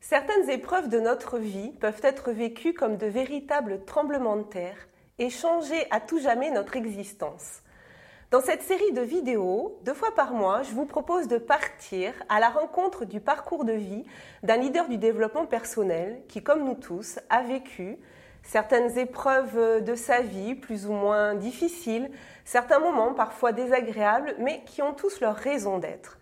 Certaines épreuves de notre vie peuvent être vécues comme de véritables tremblements de terre et changer à tout jamais notre existence. Dans cette série de vidéos, deux fois par mois, je vous propose de partir à la rencontre du parcours de vie d'un leader du développement personnel qui, comme nous tous, a vécu certaines épreuves de sa vie plus ou moins difficiles, certains moments parfois désagréables, mais qui ont tous leur raison d'être.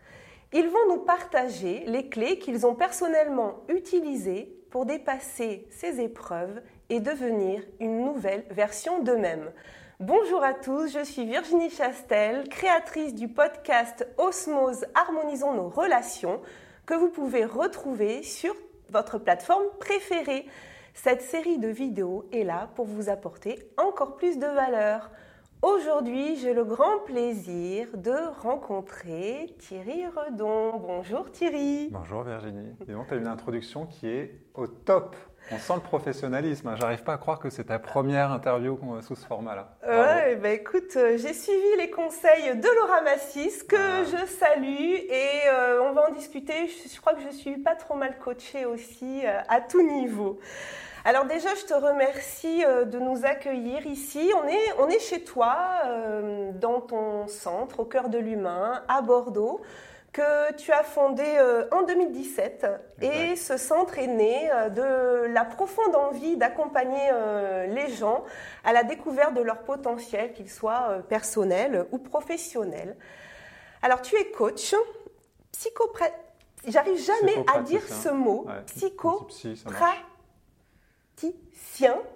Ils vont nous partager les clés qu'ils ont personnellement utilisées pour dépasser ces épreuves et devenir une nouvelle version d'eux-mêmes. Bonjour à tous, je suis Virginie Chastel, créatrice du podcast Osmose Harmonisons nos relations que vous pouvez retrouver sur votre plateforme préférée. Cette série de vidéos est là pour vous apporter encore plus de valeur. Aujourd'hui, j'ai le grand plaisir de rencontrer Thierry Redon. Bonjour Thierry. Bonjour Virginie. Et donc, tu as une introduction qui est au top. On sent le professionnalisme. J'arrive pas à croire que c'est ta première interview sous ce format-là. Ouais, bah écoute, euh, j'ai suivi les conseils de Laura Massis, que ah. je salue, et euh, on va en discuter. Je, crois que je suis pas trop mal coachée aussi euh, à tout niveau. Alors déjà, je te remercie euh, de nous accueillir ici. On est, on est chez toi, euh, dans ton centre, au cœur de l'humain, à Bordeaux que tu as fondé euh, en 2017 et ce centre est né de la profonde envie d'accompagner les gens à la découverte de leur potentiel, qu'il soit personnel ou professionnel. Alors tu es coach, psychopraticien, j'arrive jamais à dire ce mot, psychopraticien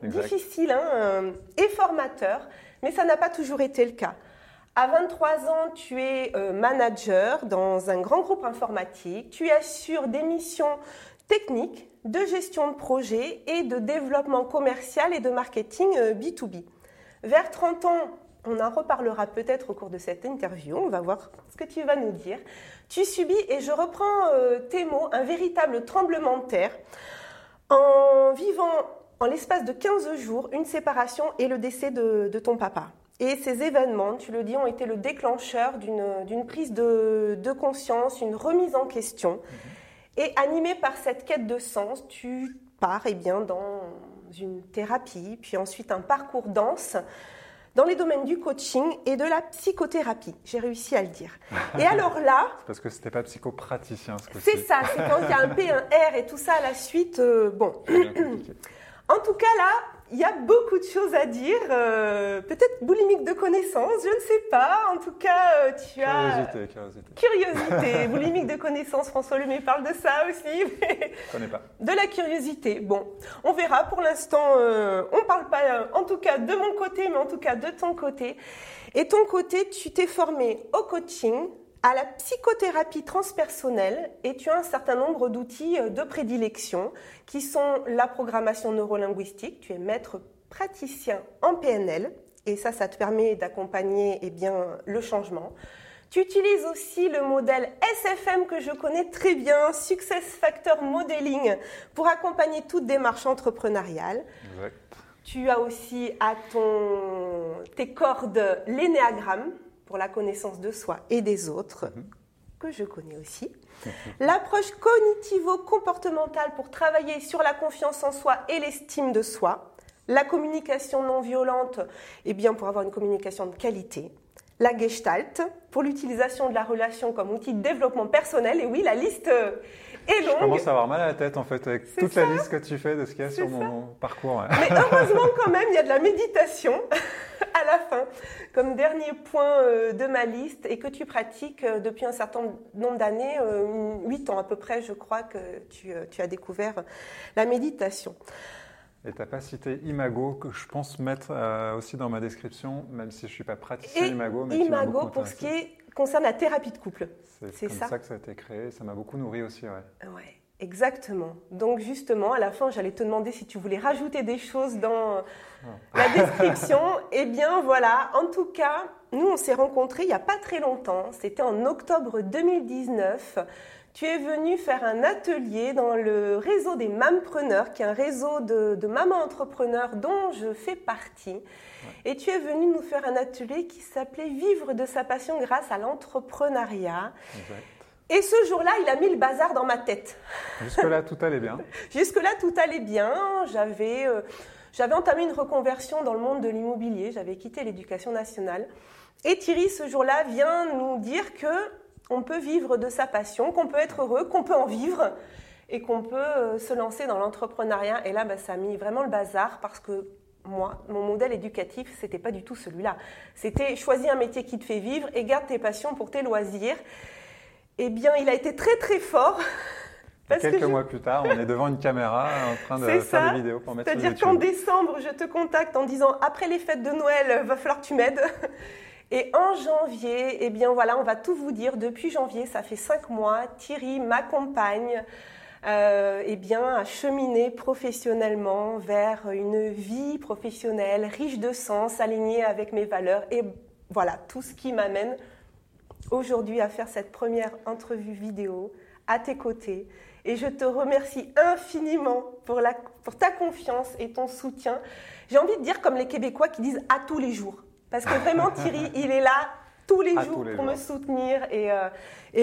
difficile hein, euh, et formateur, mais ça n'a pas toujours été le cas. À 23 ans, tu es euh, manager dans un grand groupe informatique. Tu assures des missions techniques, de gestion de projet et de développement commercial et de marketing B2B. Euh, Vers 30 ans, on en reparlera peut-être au cours de cette interview, on va voir ce que tu vas nous dire. Tu subis, et je reprends tes mots, un véritable tremblement de terre en vivant en l'espace de 15 jours une séparation et le décès de, ton papa. Et ces événements, tu le dis, ont été le déclencheur d'une prise de, conscience, une remise en question. Mhm. Et animé par cette quête de sens, tu pars eh bien, dans une thérapie, puis ensuite un parcours dense dans les domaines du coaching et de la psychothérapie. J'ai réussi à le dire. Et alors là... c'est parce que c'était pas psychopraticien ce C'est ça, c'est quand il y a un P, un R et tout ça à la suite. Euh, bon. en tout cas là, il y a beaucoup de choses à dire. Euh, peut-être boulimique de connaissances, je ne sais pas. En tout cas, euh, tu as. Curiosité, curiosité. Curiosité. boulimique de connaissances, François Lemay parle de ça aussi. Je connais pas. De la curiosité. Bon, on verra. Pour l'instant, euh, on ne parle pas, en tout cas, de mon côté, mais en tout cas de ton côté. Et ton côté, tu t'es formé au coaching, à la psychothérapie transpersonnelle et tu as un certain nombre d'outils euh, de prédilection qui sont la programmation neurolinguistique, tu es maître praticien en PNL et ça, ça te permet d'accompagner eh bien, le changement. Tu utilises aussi le modèle SFM que je connais très bien, Success Factor Modeling, pour accompagner toute démarche entrepreneuriale. Tu as aussi à ton, tes cordes l'énéagramme pour la connaissance de soi et des autres, mhm. que je connais aussi. L'approche cognitivo-comportementale pour travailler sur la confiance en soi et l'estime de soi. La communication non violente, eh bien pour avoir une communication de qualité. La gestalt, pour l'utilisation de la relation comme outil de développement personnel. Et oui, la liste et Je commence à avoir mal à la tête en fait avec toute la liste que tu fais de ce qu'il y a sur mon parcours. Mais heureusement quand même, il y a de la méditation à la fin comme dernier point euh, de ma liste et que tu pratiques euh, depuis un certain nombre d'années, 8 euh, ans à peu près, je crois que tu, as découvert la méditation. Et tu n'as pas cité Imago, que je pense mettre aussi dans ma description, même si je ne suis pas praticien Imago. Mais Imago, pour ce qui est concerne la thérapie de couple. C'est comme ça. que ça a été créé. Ça m'a beaucoup nourri aussi. Ouais. ouais. Exactement. Donc justement, à la fin, j'allais te demander si tu voulais rajouter des choses dans ah. la description. eh bien voilà, en tout cas, nous, on s'est rencontrés il n'y a pas très longtemps. C'était en octobre 2019. Tu es venu faire un atelier dans le réseau des Mampreneurs, qui est un réseau de, de mamans entrepreneurs dont je fais partie. Et tu es venu nous faire un atelier qui s'appelait Vivre de sa passion grâce à l'entrepreneuriat. Et ce jour-là, il a mis le bazar dans ma tête. Jusque-là, tout allait bien. Jusque-là, tout allait bien. J'avais, euh, j'avais entamé une reconversion dans le monde de l'immobilier. J'avais quitté l'éducation nationale. Et Thierry, ce jour-là, vient nous dire que on peut vivre de sa passion, qu'on peut être heureux, qu'on peut en vivre et qu'on peut euh, se lancer dans l'entrepreneuriat. Et là, bah, ça a mis vraiment le bazar parce que moi, mon modèle éducatif, c'était pas du tout celui-là. C'était choisis un métier qui te fait vivre et garde tes passions pour tes loisirs. Eh bien, il a été très très fort. Quelques mois plus tard, on est devant une caméra en train de faire des vidéos pour mettre C'est-à-dire qu'en décembre, je te contacte en disant après les fêtes de Noël, va falloir que tu m'aides. Et en janvier, eh bien voilà, on va tout vous dire. Depuis janvier, ça fait cinq mois, Thierry m'accompagne euh, eh bien, à cheminer professionnellement vers une vie professionnelle riche de sens, alignée avec mes valeurs. Et voilà, tout ce qui m'amène aujourd'hui à faire cette première entrevue vidéo à tes côtés. Et je te remercie infiniment pour, la, pour ta confiance et ton soutien. J'ai envie de dire comme les Québécois qui disent à tous les jours. Parce que vraiment, Thierry, il est là tous les jours pour me soutenir. Et, euh,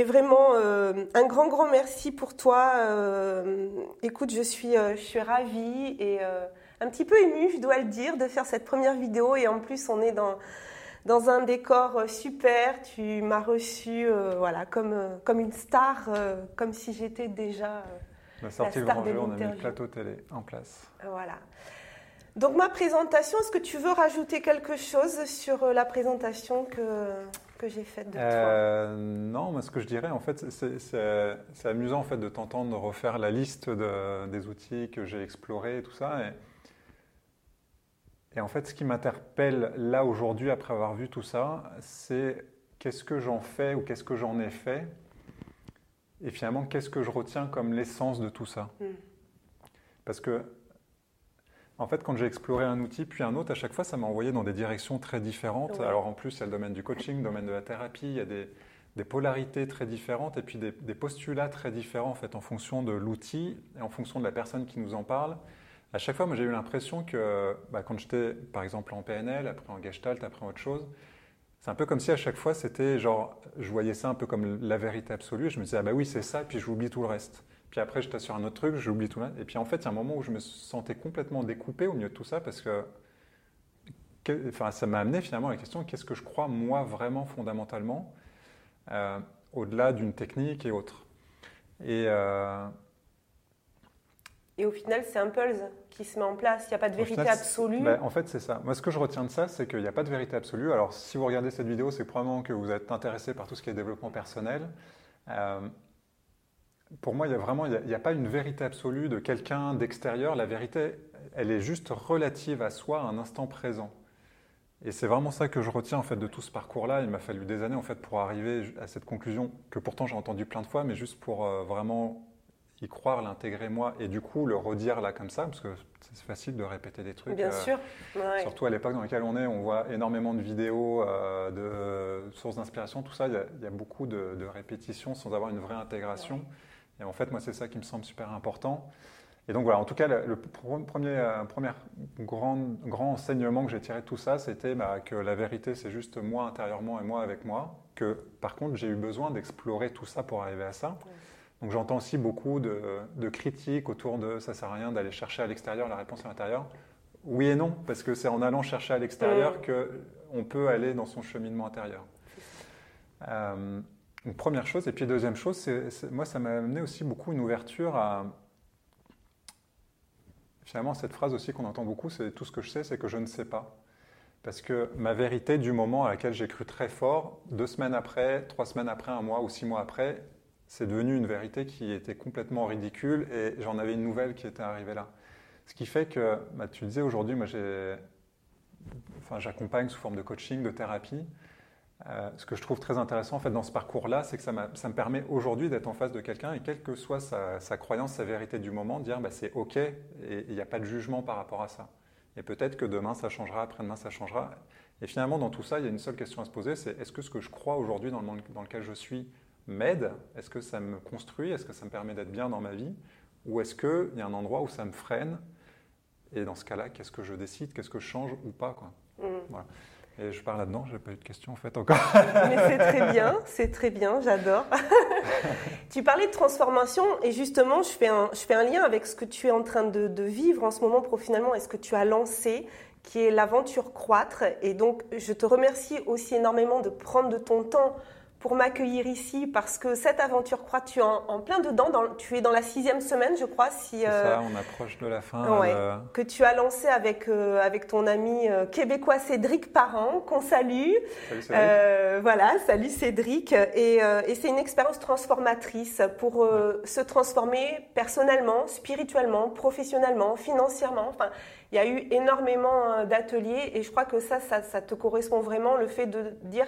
vraiment, euh, un grand, grand merci pour toi. Euh, écoute, je suis, je suis ravie et un petit peu émue, je dois le dire, de faire cette première vidéo. Et en plus, on est dans, dans un décor super. Tu m'as reçu voilà, comme, comme une star, comme si j'étais déjà. la sortie le grand jeu, on a mis le plateau télé en place. Voilà. Donc ma présentation, est-ce que tu veux rajouter quelque chose sur euh, la présentation que, que j'ai faite de toi? Euh, Non, mais ce que je dirais, en fait, c'est amusant en fait de t'entendre refaire la liste des outils que j'ai explorés et tout ça. Et, et en fait, ce qui m'interpelle là aujourd'hui, après avoir vu tout ça, c'est qu'est-ce que j'en fais ou qu'est-ce que j'en ai fait et finalement, qu'est-ce que je retiens comme l'essence de tout ça? Hmm. Parce que en fait, quand j'ai exploré un outil puis un autre, à chaque fois, ça m'a envoyé dans des directions très différentes. Alors en plus, il y a le domaine du coaching, le domaine de la thérapie, il y a des, polarités très différentes et puis des, postulats très différents en fait en fonction de l'outil et en fonction de la personne qui nous en parle. À chaque fois, moi, j'ai eu l'impression que bah, quand j'étais, par exemple, en PNL, après en Gestalt, après autre chose, c'est un peu comme si à chaque fois, c'était genre, je voyais ça un peu comme la vérité absolue. Et je me disais, ah bah oui, c'est ça, puis j'oublie tout le reste. Puis après, j'étais sur un autre truc, j'oublie tout. Et puis en fait, il y a un moment où je me sentais complètement découpé au milieu de tout ça parce que, enfin, ça m'a amené finalement à la question qu'est-ce que je crois moi vraiment fondamentalement euh, au-delà d'une technique et autres. Et, euh, et au final, c'est un pulse qui se met en place. Il n'y a pas de vérité absolue. Ben, en fait, c'est ça. Moi, ce que je retiens de ça, c'est qu'il n'y a pas de vérité absolue. Alors, si vous regardez cette vidéo, c'est probablement que vous êtes intéressé par tout ce qui est développement personnel. Euh, pour moi, il y a vraiment, il n'y a, pas une vérité absolue de quelqu'un d'extérieur. La vérité, elle est juste relative à soi à un instant présent. Et c'est vraiment ça que je retiens en fait de tout ce parcours-là. Il m'a fallu des années en fait pour arriver à cette conclusion que pourtant j'ai entendu plein de fois, mais juste pour euh, vraiment y croire, l'intégrer moi et du coup le redire là comme ça, parce que c'est facile de répéter des trucs. Bien euh, sûr. Surtout à l'époque dans laquelle on est, on voit énormément de vidéos, euh, de sources d'inspiration, tout ça. Il y, a, beaucoup de, répétitions sans avoir une vraie intégration. Et en fait, moi, c'est ça qui me semble super important. Et donc voilà, en tout cas, le, premier, euh, premier grand, grand, enseignement que j'ai tiré de tout ça, c'était bah, que la vérité, c'est juste moi intérieurement et moi avec moi. Que par contre, j'ai eu besoin d'explorer tout ça pour arriver à ça. Donc j'entends aussi beaucoup de, de, critiques autour de ça sert à rien d'aller chercher à l'extérieur la réponse à l'intérieur. Oui et non, parce que c'est en allant chercher à l'extérieur qu'on peut aller dans son cheminement intérieur. Euh, une première chose. Et puis deuxième chose, moi, ça m'a amené aussi beaucoup une ouverture à... Finalement, cette phrase aussi qu'on entend beaucoup, c'est tout ce que je sais, c'est que je ne sais pas. Parce que ma vérité du moment à laquelle j'ai cru très fort, deux semaines après, trois semaines après, un mois ou six mois après, c'est devenu une vérité qui était complètement ridicule et j'en avais une nouvelle qui était arrivée là. Ce qui fait que, bah, tu disais aujourd'hui, moi j'ai, enfin, j'accompagne sous forme de coaching, de thérapie. Euh, ce que je trouve très intéressant en fait, dans ce parcours-là, c'est que ça, me permet aujourd'hui d'être en face de quelqu'un et quelle que soit sa, croyance, sa vérité du moment, de dire bah, c'est OK et il n'y a pas de jugement par rapport à ça. Et peut-être que demain ça changera, après-demain ça changera. Et finalement, dans tout ça, il y a une seule question à se poser, c'est est-ce que ce que je crois aujourd'hui dans le monde dans lequel je suis m'aide? Est-ce que ça me construit? Est-ce que ça me permet d'être bien dans ma vie? Ou est-ce qu'il y a un endroit où ça me freine? Et dans ce cas-là, qu'est-ce que je décide? Qu'est-ce que je change ou pas quoi? Mmh. Et je parle là-dedans, je n'ai pas eu de questions en fait encore. Mais c'est très bien, c'est très bien, j'adore. tu parlais de transformation et justement, je fais, un, lien avec ce que tu es en train de, de vivre en ce moment professionnellement et ce que tu as lancé, qui est l'aventure croître. Et donc, je te remercie aussi énormément de prendre de ton temps pour m'accueillir ici parce que cette aventure croît, tu es en, plein dedans, dans, tu es dans la sixième semaine je crois. Si, ça, euh, on approche de la fin. Euh. Que tu as lancé avec, euh, avec ton ami québécois Cédric Parent, qu'on salue. Salut Cédric. voilà, salut Cédric. Et, et c'est une expérience transformatrice pour se transformer personnellement, spirituellement, professionnellement, financièrement. Enfin, il y a eu énormément d'ateliers et je crois que ça, ça, ça te correspond vraiment, le fait de dire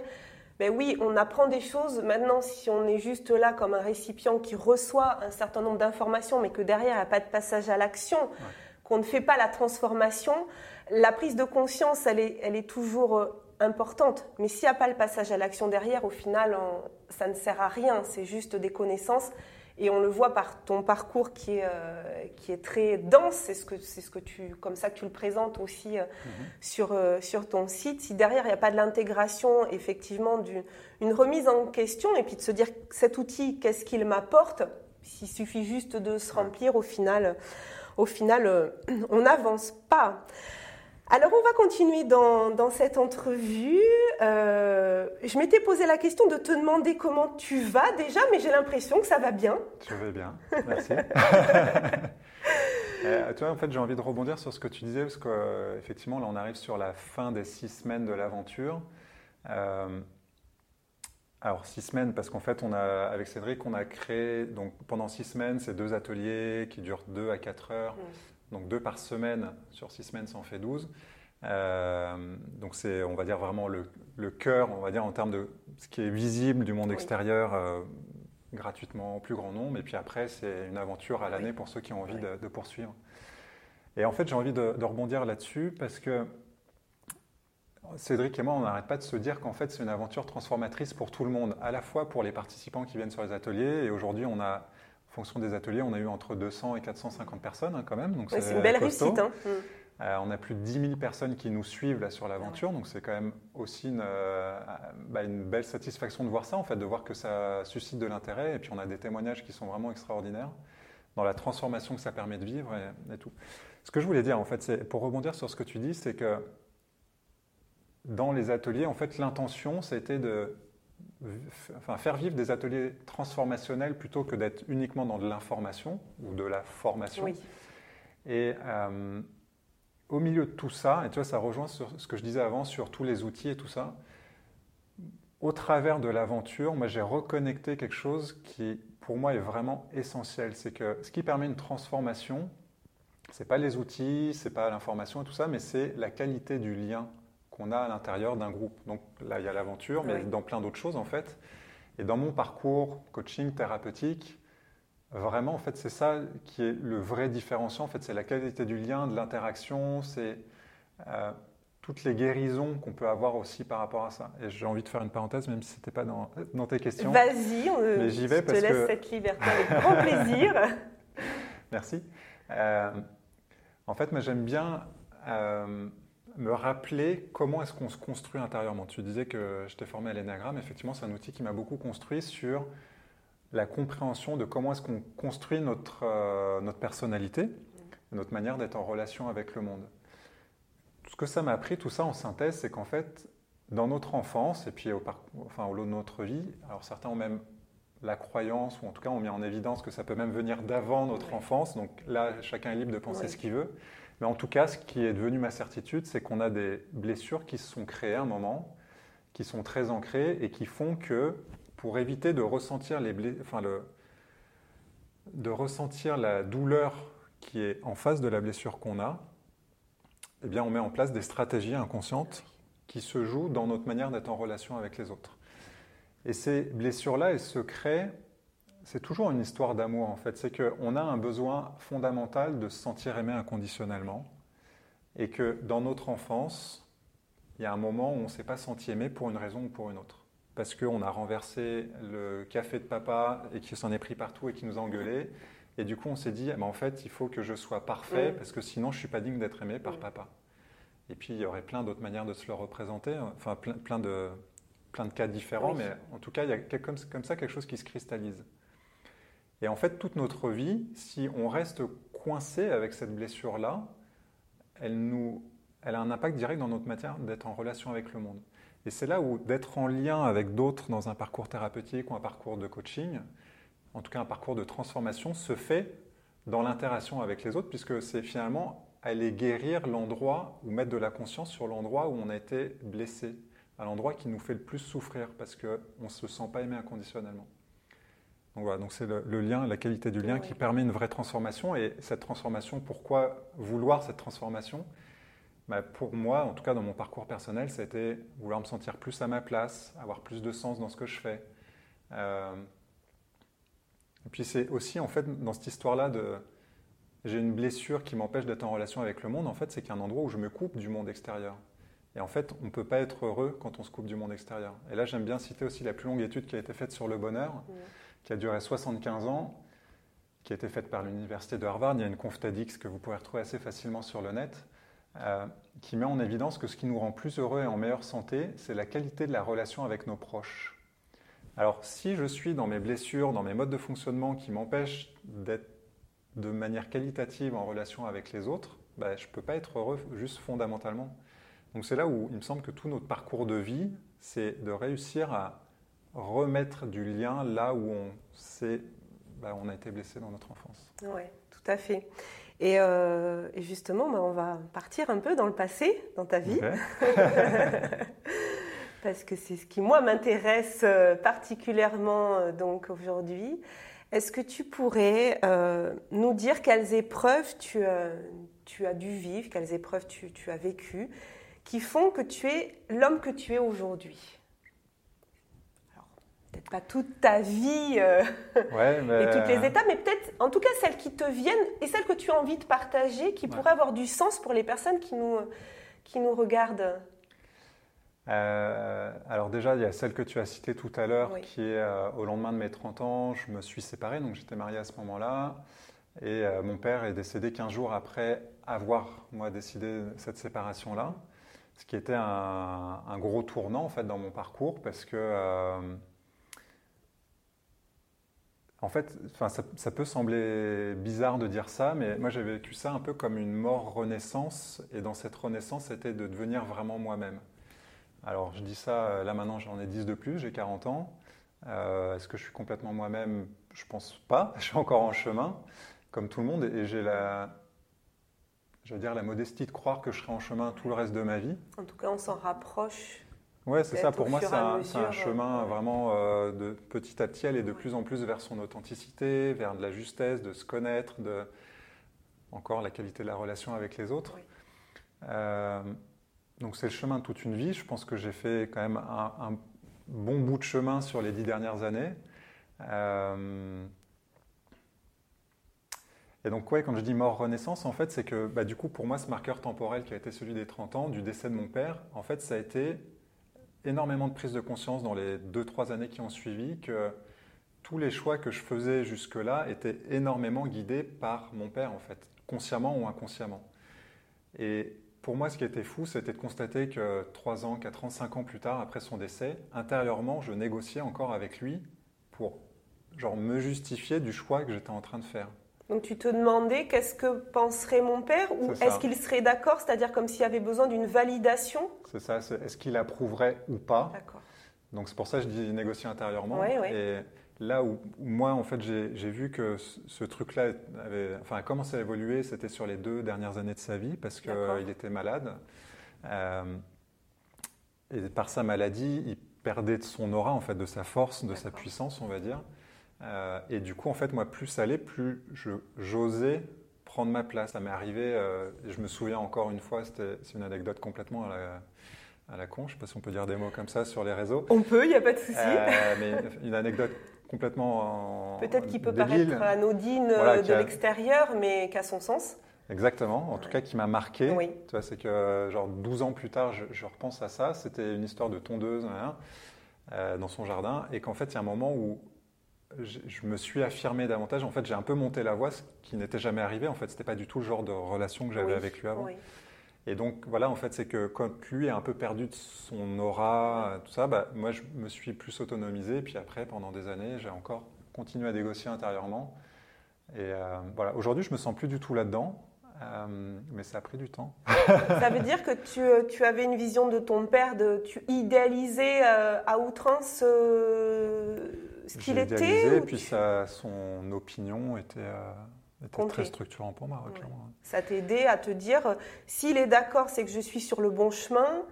ben oui, on apprend des choses. Maintenant, si on est juste là comme un récipient qui reçoit un certain nombre d'informations, mais que derrière, il n'y a pas de passage à l'action, qu'on ne fait pas la transformation, la prise de conscience, elle est, elle est toujours euh, importante. Mais s'il n'y a pas le passage à l'action derrière, au final, ça ne sert à rien. C'est juste des connaissances et on le voit par ton parcours qui est, euh, qui est très dense, c'est ce que, ce que tu, comme ça que tu le présentes aussi euh, mhm. sur, euh, sur ton site. Si derrière il n'y a pas de l'intégration, effectivement, d'une remise en question, et puis de se dire cet outil, qu'est-ce qu'il m'apporte, s'il suffit juste de se remplir, au final, au final on n'avance pas. Alors, on va continuer dans, cette entrevue. Euh, je m'étais posé la question de te demander comment tu vas déjà, mais j'ai l'impression que ça va bien. Je vais bien, merci. euh, toi, en fait, j'ai envie de rebondir sur ce que tu disais, parce qu'effectivement, là, on arrive sur la fin des six semaines de l'aventure. Euh, alors, six semaines, parce qu'en fait, on a, avec Cédric, on a créé, donc pendant six semaines, ces deux ateliers qui durent deux à quatre heures. Donc deux par semaine sur six semaines, ça en fait 12. Euh, donc c'est, on va dire, vraiment le, le, cœur, on va dire, en termes de ce qui est visible du monde extérieur, euh, gratuitement, au plus grand nombre. Et puis après, c'est une aventure à l'année pour ceux qui ont envie de, poursuivre. Et en fait, j'ai envie de, rebondir là-dessus parce que Cédric et moi, on n'arrête pas de se dire qu'en fait, c'est une aventure transformatrice pour tout le monde, à la fois pour les participants qui viennent sur les ateliers. Et aujourd'hui, on a en fonction des ateliers, on a eu entre 200 et 450 personnes hein, quand même. Donc c'est une belle réussite. Hein. Mm. Euh, on a plus de 10 000 personnes qui nous suivent là sur l'aventure, donc c'est quand même aussi une, euh, bah, une, belle satisfaction de voir ça, en fait, de voir que ça suscite de l'intérêt. Et puis on a des témoignages qui sont vraiment extraordinaires dans la transformation que ça permet de vivre et, tout. Ce que je voulais dire, en fait, c'est pour rebondir sur ce que tu dis, c'est que dans les ateliers, en fait, l'intention, c'était de enfin, faire vivre des ateliers transformationnels plutôt que d'être uniquement dans de l'information ou de la formation. Et euh, au milieu de tout ça, et tu vois, ça rejoint sur ce que je disais avant sur tous les outils et tout ça, au travers de l'aventure, moi j'ai reconnecté quelque chose qui pour moi est vraiment essentiel. C'est que ce qui permet une transformation, c'est pas les outils, c'est pas l'information et tout ça, mais c'est la qualité du lien qu'on a à l'intérieur d'un groupe. Donc là, il y a l'aventure, mais dans plein d'autres choses en fait. Et dans mon parcours coaching thérapeutique, vraiment, en fait, c'est ça qui est le vrai différenciant. En fait, c'est la qualité du lien, de l'interaction, c'est euh, toutes les guérisons qu'on peut avoir aussi par rapport à ça. Et j'ai envie de faire une parenthèse, même si ce n'était pas dans, dans, tes questions. Vas-y, on j'y vais je te laisse cette liberté avec grand plaisir. Merci. Euh, en fait, moi, j'aime bien euh, me rappeler comment est-ce qu'on se construit intérieurement. Tu disais que je t'ai formé à l'énagramme. Effectivement, c'est un outil qui m'a beaucoup construit sur la compréhension de comment est-ce qu'on construit notre, euh, notre personnalité, notre manière d'être en relation avec le monde. Ce que ça m'a appris, tout ça en synthèse, c'est qu'en fait, dans notre enfance et puis au, enfin, au long de notre vie, alors certains ont même la croyance, ou en tout cas ont mis en évidence que ça peut même venir d'avant notre enfance, donc là, chacun est libre de penser ce qu'il veut. Mais en tout cas, ce qui est devenu ma certitude, c'est qu'on a des blessures qui se sont créées à un moment, qui sont très ancrées et qui font que, pour éviter de ressentir, les enfin de ressentir la douleur qui est en face de la blessure qu'on a, eh bien, on met en place des stratégies inconscientes qui se jouent dans notre manière d'être en relation avec les autres. Et ces blessures-là, elles se créent c'est toujours une histoire d'amour en fait. C'est qu'on a un besoin fondamental de se sentir aimé inconditionnellement et que dans notre enfance, il y a un moment où on ne s'est pas senti aimé pour une raison ou pour une autre. Parce qu'on a renversé le café de papa et qu'il s'en est pris partout et qui nous a engueulé. Et du coup, on s'est dit, eh ben, en fait, il faut que je sois parfait parce que sinon, je ne suis pas digne d'être aimé par papa. Et puis, il y aurait plein d'autres manières de se le représenter, enfin, plein, plein, de, plein de cas différents, mais en tout cas, il y a comme, comme ça quelque chose qui se cristallise. Et en fait, toute notre vie, si on reste coincé avec cette blessure-là, elle, a un impact direct dans notre matière d'être en relation avec le monde. Et c'est là où d'être en lien avec d'autres dans un parcours thérapeutique ou un parcours de coaching, en tout cas un parcours de transformation, se fait dans l'interaction avec les autres, puisque c'est finalement aller guérir l'endroit ou mettre de la conscience sur l'endroit où on a été blessé, à l'endroit qui nous fait le plus souffrir, parce qu'on ne se sent pas aimé inconditionnellement. Donc voilà, donc c'est le, lien, la qualité du lien qui permet une vraie transformation. Et cette transformation, pourquoi vouloir cette transformation? Bah, Pour moi, en tout cas dans mon parcours personnel, c'était vouloir me sentir plus à ma place, avoir plus de sens dans ce que je fais. Euh, et puis c'est aussi en fait dans cette histoire-là de j'ai une blessure qui m'empêche d'être en relation avec le monde, en fait c'est qu'il y a un endroit où je me coupe du monde extérieur. Et en fait, on ne peut pas être heureux quand on se coupe du monde extérieur. Et là, j'aime bien citer aussi la plus longue étude qui a été faite sur le bonheur, qui a duré 75 ans, qui a été faite par l'université de Harvard. Il y a une conf que vous pouvez retrouver assez facilement sur le net, euh, qui met en évidence que ce qui nous rend plus heureux et en meilleure santé, c'est la qualité de la relation avec nos proches. Alors, si je suis dans mes blessures, dans mes modes de fonctionnement qui m'empêchent d'être de manière qualitative en relation avec les autres, bah, je ne peux pas être heureux juste fondamentalement. Donc c'est là où il me semble que tout notre parcours de vie, c'est de réussir à remettre du lien là où on sait, bah, on a été blessé dans notre enfance. Oui, tout à fait. Et, euh, justement, bah, on va partir un peu dans le passé, dans ta vie. Parce que c'est ce qui, moi, m'intéresse euh, particulièrement euh, donc aujourd'hui. Est-ce que tu pourrais nous dire quelles épreuves tu, tu, as dû vivre, quelles épreuves tu, tu as vécues, qui font que tu es l'homme que tu es aujourd'hui? Peut-être pas toute ta vie euh, et toutes les étapes, mais peut-être en tout cas celles qui te viennent et celles que tu as envie de partager, qui pourraient avoir du sens pour les personnes qui nous, qui nous regardent. Euh, alors déjà, il y a celle que tu as citée tout à l'heure, qui est euh, au lendemain de mes 30 ans, je me suis séparé, donc j'étais marié à ce moment-là, et mon père est décédé 15 jours après avoir, moi, décidé cette séparation-là, ce qui était un, un, gros tournant, en fait, dans mon parcours, parce que en fait, ça, peut sembler bizarre de dire ça, mais moi j'ai vécu ça un peu comme une mort renaissance, et dans cette renaissance, c'était de devenir vraiment moi-même. Alors je dis ça, euh, là maintenant j'en ai 10 de plus, j'ai 40 ans. Euh, est-ce que je suis complètement moi-même? Je pense pas, je suis encore en chemin, comme tout le monde, et j'ai la, je dire, la modestie de croire que je serai en chemin tout le reste de ma vie. En tout cas, on s'en rapproche Ouais, c'est ça. Pour moi, c'est un, chemin vraiment euh, de petit à petit aller de plus en plus vers son authenticité, vers de la justesse, de se connaître, de encore la qualité de la relation avec les autres. Euh, donc c'est le chemin de toute une vie. Je pense que j'ai fait quand même un, bon bout de chemin sur les dix dernières années. Euh, et donc, ouais, quand je dis mort-renaissance, en fait, c'est que bah, du coup, pour moi, ce marqueur temporel qui a été celui des 30 ans, du décès de mon père, en fait, ça a été énormément de prise de conscience dans les deux, trois années qui ont suivi que tous les choix que je faisais jusque-là étaient énormément guidés par mon père, en fait, consciemment ou inconsciemment. Et pour moi, ce qui était fou, c'était de constater que trois ans, quatre ans, cinq ans plus tard, après son décès, intérieurement, je négociais encore avec lui pour genre, me justifier du choix que j'étais en train de faire. Donc tu te demandais qu'est-ce que penserait mon père ou est-ce qu'il serait d'accord, c'est-à-dire comme s'il y avait besoin d'une validation? C'est ça, est-ce qu'il approuverait ou pas? D'accord. Donc c'est pour ça que je dis négocier intérieurement. Et là où, moi, en fait, j'ai vu que ce, truc-là avait, enfin, a commencé à évoluer, c'était sur les deux dernières années de sa vie parce qu'il était malade. Euh, et par sa maladie, il perdait de son aura, en fait, de sa force, de sa puissance, on va dire. Euh, et du coup, en fait, moi, plus ça allait, plus j'osais prendre ma place. Ça m'est arrivé, euh, je me souviens encore une fois, c'est une anecdote complètement à la, à la con, je ne sais pas si on peut dire des mots comme ça sur les réseaux. On peut, il n'y a pas de souci. Euh, mais une anecdote complètement. Peut-être qu'il peut paraître anodine de l'extérieur, mais qui a son sens. Exactement, en tout cas qui m'a marqué. Oui. Tu vois, c'est que genre 12 ans plus tard, je, repense à ça. C'était une histoire de tondeuse hein, dans son jardin, et qu'en fait, il y a un moment où je, me suis affirmé davantage. En fait, j'ai un peu monté la voix, ce qui n'était jamais arrivé. En fait, c'était pas du tout le genre de relation que j'avais avec lui avant. Et donc voilà, en fait, c'est que quand lui a un peu perdu de son aura, tout ça, bah, moi je me suis plus autonomisé. Puis après, pendant des années, j'ai encore continué à négocier intérieurement. Et euh, voilà, aujourd'hui, je me sens plus du tout là-dedans. Euh, mais ça a pris du temps. ça veut dire que tu, euh, tu, avais une vision de ton père, de, tu idéalisais à outrance ce qu'il était Et puis ça, son opinion était, était très structurant pour moi. Ça t'aidait à te dire, s'il est d'accord, c'est que je suis sur le bon chemin.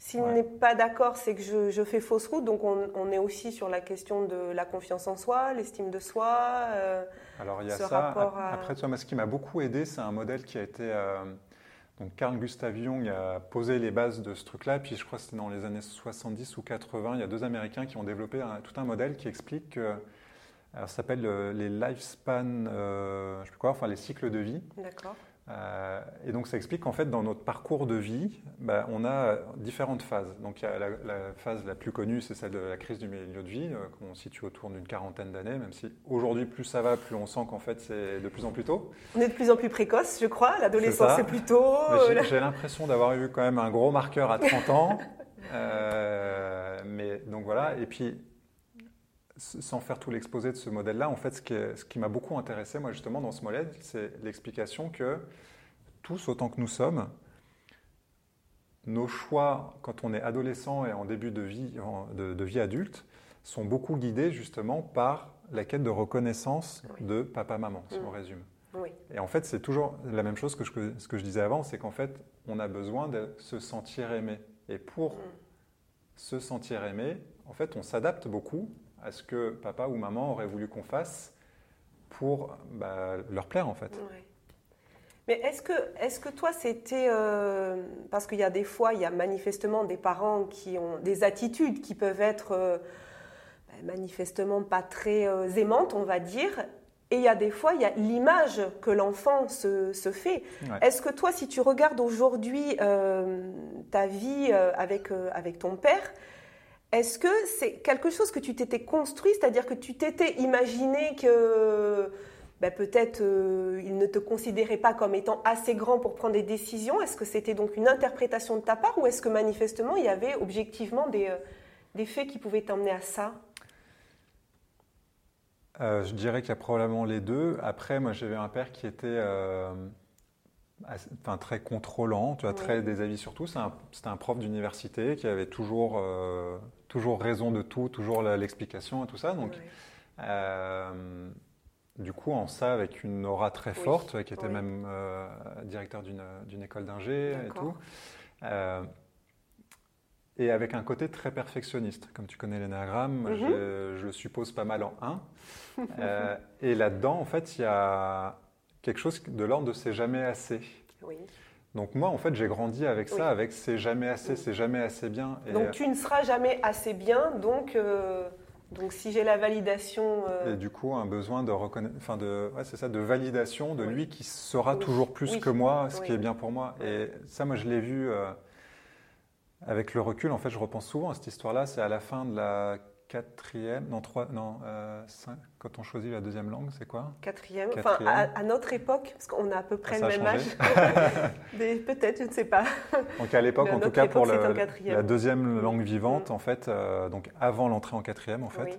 S'il n'est pas d'accord, c'est que je, fais fausse route. Donc on, est aussi sur la question de la confiance en soi, l'estime de soi. Euh, Alors il y a ça. Après, toi, ce qui m'a beaucoup aidé, c'est un modèle qui a été... Euh, donc Carl Gustav Jung a posé les bases de ce truc-là. Puis je crois que c'était dans les années 70 ou 80. Il y a deux Américains qui ont développé tout un modèle qui explique ça s'appelle euh, les lifespan, je sais quoi, enfin les cycles de vie. D'accord. Euh, et donc ça explique qu'en fait dans notre parcours de vie, bah, on a différentes phases. Donc il y a la, phase la plus connue, c'est celle de la crise du milieu de vie, euh, qu'on situe autour d'une quarantaine d'années, même si aujourd'hui plus ça va, plus on sent qu'en fait c'est de plus en plus tôt. On est de plus en plus précoce, je crois. L'adolescence c'est plus tôt. J'ai l'impression d'avoir eu quand même un gros marqueur à 30 ans. Euh, mais donc voilà, et puis sans faire tout l'exposé de ce modèle-là, en fait, ce qui, m'a beaucoup intéressé, moi, justement, dans ce modèle, c'est l'explication que tous, autant que nous sommes, nos choix, quand on est adolescent et en début de vie, de, vie adulte, sont beaucoup guidés, justement, par la quête de reconnaissance de papa-maman, si on mm. résume. Et en fait, c'est toujours la même chose que ce que je disais avant, c'est qu'en fait, on a besoin de se sentir aimé. Et pour mm. se sentir aimé, en fait, on s'adapte beaucoup à ce que papa ou maman aurait voulu qu'on fasse pour bah, leur plaire en fait. Mais est-ce que, est que toi c'était... Euh, parce qu'il y a des fois, il y a manifestement des parents qui ont des attitudes qui peuvent être euh, bah, manifestement pas très euh, aimantes, on va dire. Et il y a des fois, il y a l'image que l'enfant se, se, fait. Est-ce que toi, si tu regardes aujourd'hui ta vie avec, avec ton père, est-ce que c'est quelque chose que tu t'étais construit, c'est-à-dire que tu t'étais imaginé que ben, peut-être euh, il ne te considérait pas comme étant assez grand pour prendre des décisions? Est-ce que c'était donc une interprétation de ta part ou est-ce que manifestement il y avait objectivement des, euh, faits qui pouvaient t'emmener à ça? Euh, Je dirais qu'il y a probablement les deux. Après, moi j'avais un père qui était enfin, très contrôlant, tu as très des avis sur tout. C'était un, prof d'université qui avait toujours, toujours raison de tout, toujours l'explication et tout ça. Donc, euh, du coup, en ça, avec une aura très forte, qui était même euh, directeur d'une école d'ingé et tout. et avec un côté très perfectionniste. Comme tu connais l'énéagramme, mhm. je, je, le suppose pas mal en 1. et là-dedans, en fait, il y a quelque chose de l'ordre de c'est jamais assez. Donc moi, en fait, j'ai grandi avec ça, avec c'est jamais assez, c'est jamais assez bien. donc tu ne seras jamais assez bien, donc, euh, donc si j'ai la validation... Euh, et du coup, un besoin de enfin de, c'est ça, de validation de lui qui saura toujours plus que moi ce qui est bien pour moi. Et ça, moi, je l'ai vu euh, avec le recul. En fait, je repense souvent à cette histoire-là. C'est à la fin de la quatrième, non, trois, non, euh, cinq, quand on choisit la deuxième langue, c'est quoi? Quatrième, enfin à, notre époque, parce qu'on a à peu près le même âge. Peut-être, je ne sais pas. Donc à l'époque, en tout cas, pour la deuxième langue vivante, mm. en fait, euh, donc avant l'entrée en quatrième, en fait.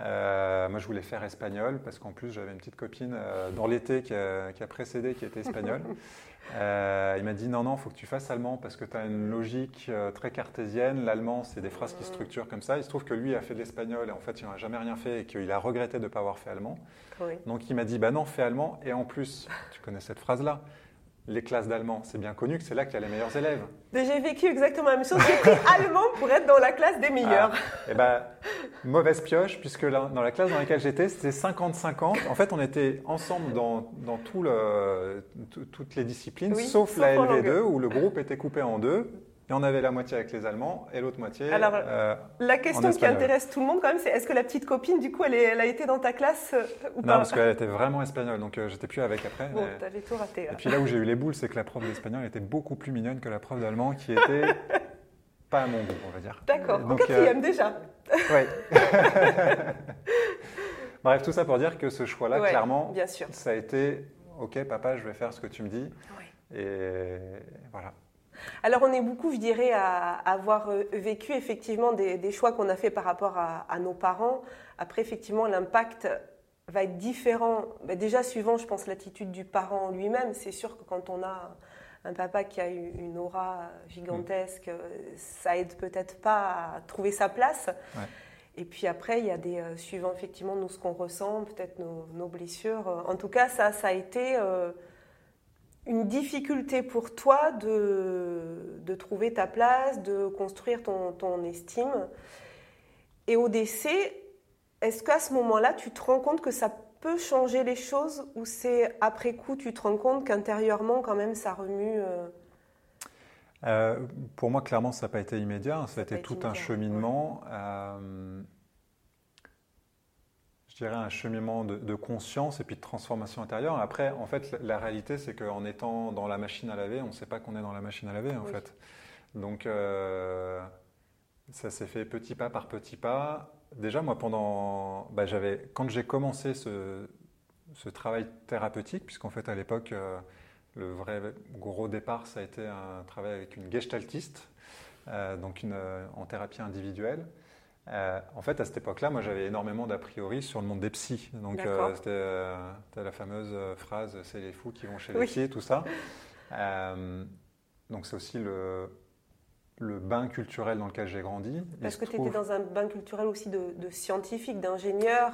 Euh, moi, je voulais faire espagnol parce qu'en plus, j'avais une petite copine dans l'été qui, qui a, précédé qui était espagnole. Euh, il m'a dit non, non, il faut que tu fasses allemand parce que tu as une logique euh, très cartésienne. L'allemand, c'est des phrases qui structurent comme ça. Il se trouve que lui a fait de l'espagnol et en fait, il n'a jamais rien fait et qu'il a regretté de ne pas avoir fait allemand. Donc il m'a dit bah non, fais allemand. Et en plus, tu connais cette phrase-là les classes d'allemand. C'est bien connu que c'est là qu'il y a les meilleurs élèves. J'ai vécu exactement la même chose. J'ai pris allemand pour être dans la classe des meilleurs. Ah, eh ben, mauvaise pioche, puisque dans la classe dans laquelle j'étais, c'était 50-50. En fait, on était ensemble dans, dans tout le, toutes les disciplines, sauf, la LV2, où le groupe était coupé en deux. Et on avait la moitié avec les Allemands et l'autre moitié. Alors, euh, la question qui intéresse tout le monde quand même, c'est est-ce que la petite copine, du coup, elle, elle a été dans ta classe euh, ou pas Non, parce qu'elle était vraiment espagnole, donc euh, j'étais plus avec après. Bon, t'avais tout raté. Et puis là où j'ai eu les boules, c'est que la prof d'espagnol était beaucoup plus mignonne que la prof d'allemand, qui était pas à mon goût, on va dire. D'accord. En quatrième déjà. Oui. Bref, tout ça pour dire que ce choix-là, clairement, bien sûr. ça a été OK, papa, je vais faire ce que tu me dis. Oui. Et voilà. Alors on est beaucoup, je dirais, à avoir euh, vécu effectivement des, choix qu'on a fait par rapport à, nos parents. Après, effectivement, l'impact va être différent. Ben, déjà, suivant, je pense, l'attitude du parent lui-même. C'est sûr que quand on a un papa qui a une aura gigantesque, ça aide peut-être pas à trouver sa place. Et puis après, il y a des euh, suivants, effectivement, nous, ce qu'on ressent, peut-être nos, blessures. En tout cas, ça, ça a été euh, une difficulté pour toi de, de, trouver ta place, de construire ton, ton estime. Et au décès, est-ce qu'à ce, moment-là, tu te rends compte que ça peut changer les choses ou c'est après coup, tu te rends compte qu'intérieurement, quand même, ça remue euh? pour moi, clairement, ça n'a pas été immédiat. Ça, a été tout un cheminement. Je dirais un cheminement de, conscience et puis de transformation intérieure. Après, en fait, la, réalité, c'est qu'en étant dans la machine à laver, on ne sait pas qu'on est dans la machine à laver, en fait. Donc, euh, ça s'est fait petit pas par petit pas. Déjà, moi, pendant, bah, j'avais, quand j'ai commencé ce, ce, travail thérapeutique, puisqu'en fait, à l'époque, euh, le vrai gros départ, ça a été un travail avec une gestaltiste, euh, donc une, en thérapie individuelle. Euh, en fait, à cette époque-là, moi, j'avais énormément d'a priori sur le monde des psys. Donc, euh, c'était euh, la fameuse phrase "c'est les fous qui vont chez les psys", tout ça. donc, c'est aussi le, le bain culturel dans lequel j'ai grandi. Parce que tu étais dans un bain culturel aussi de, de scientifique, d'ingénieur.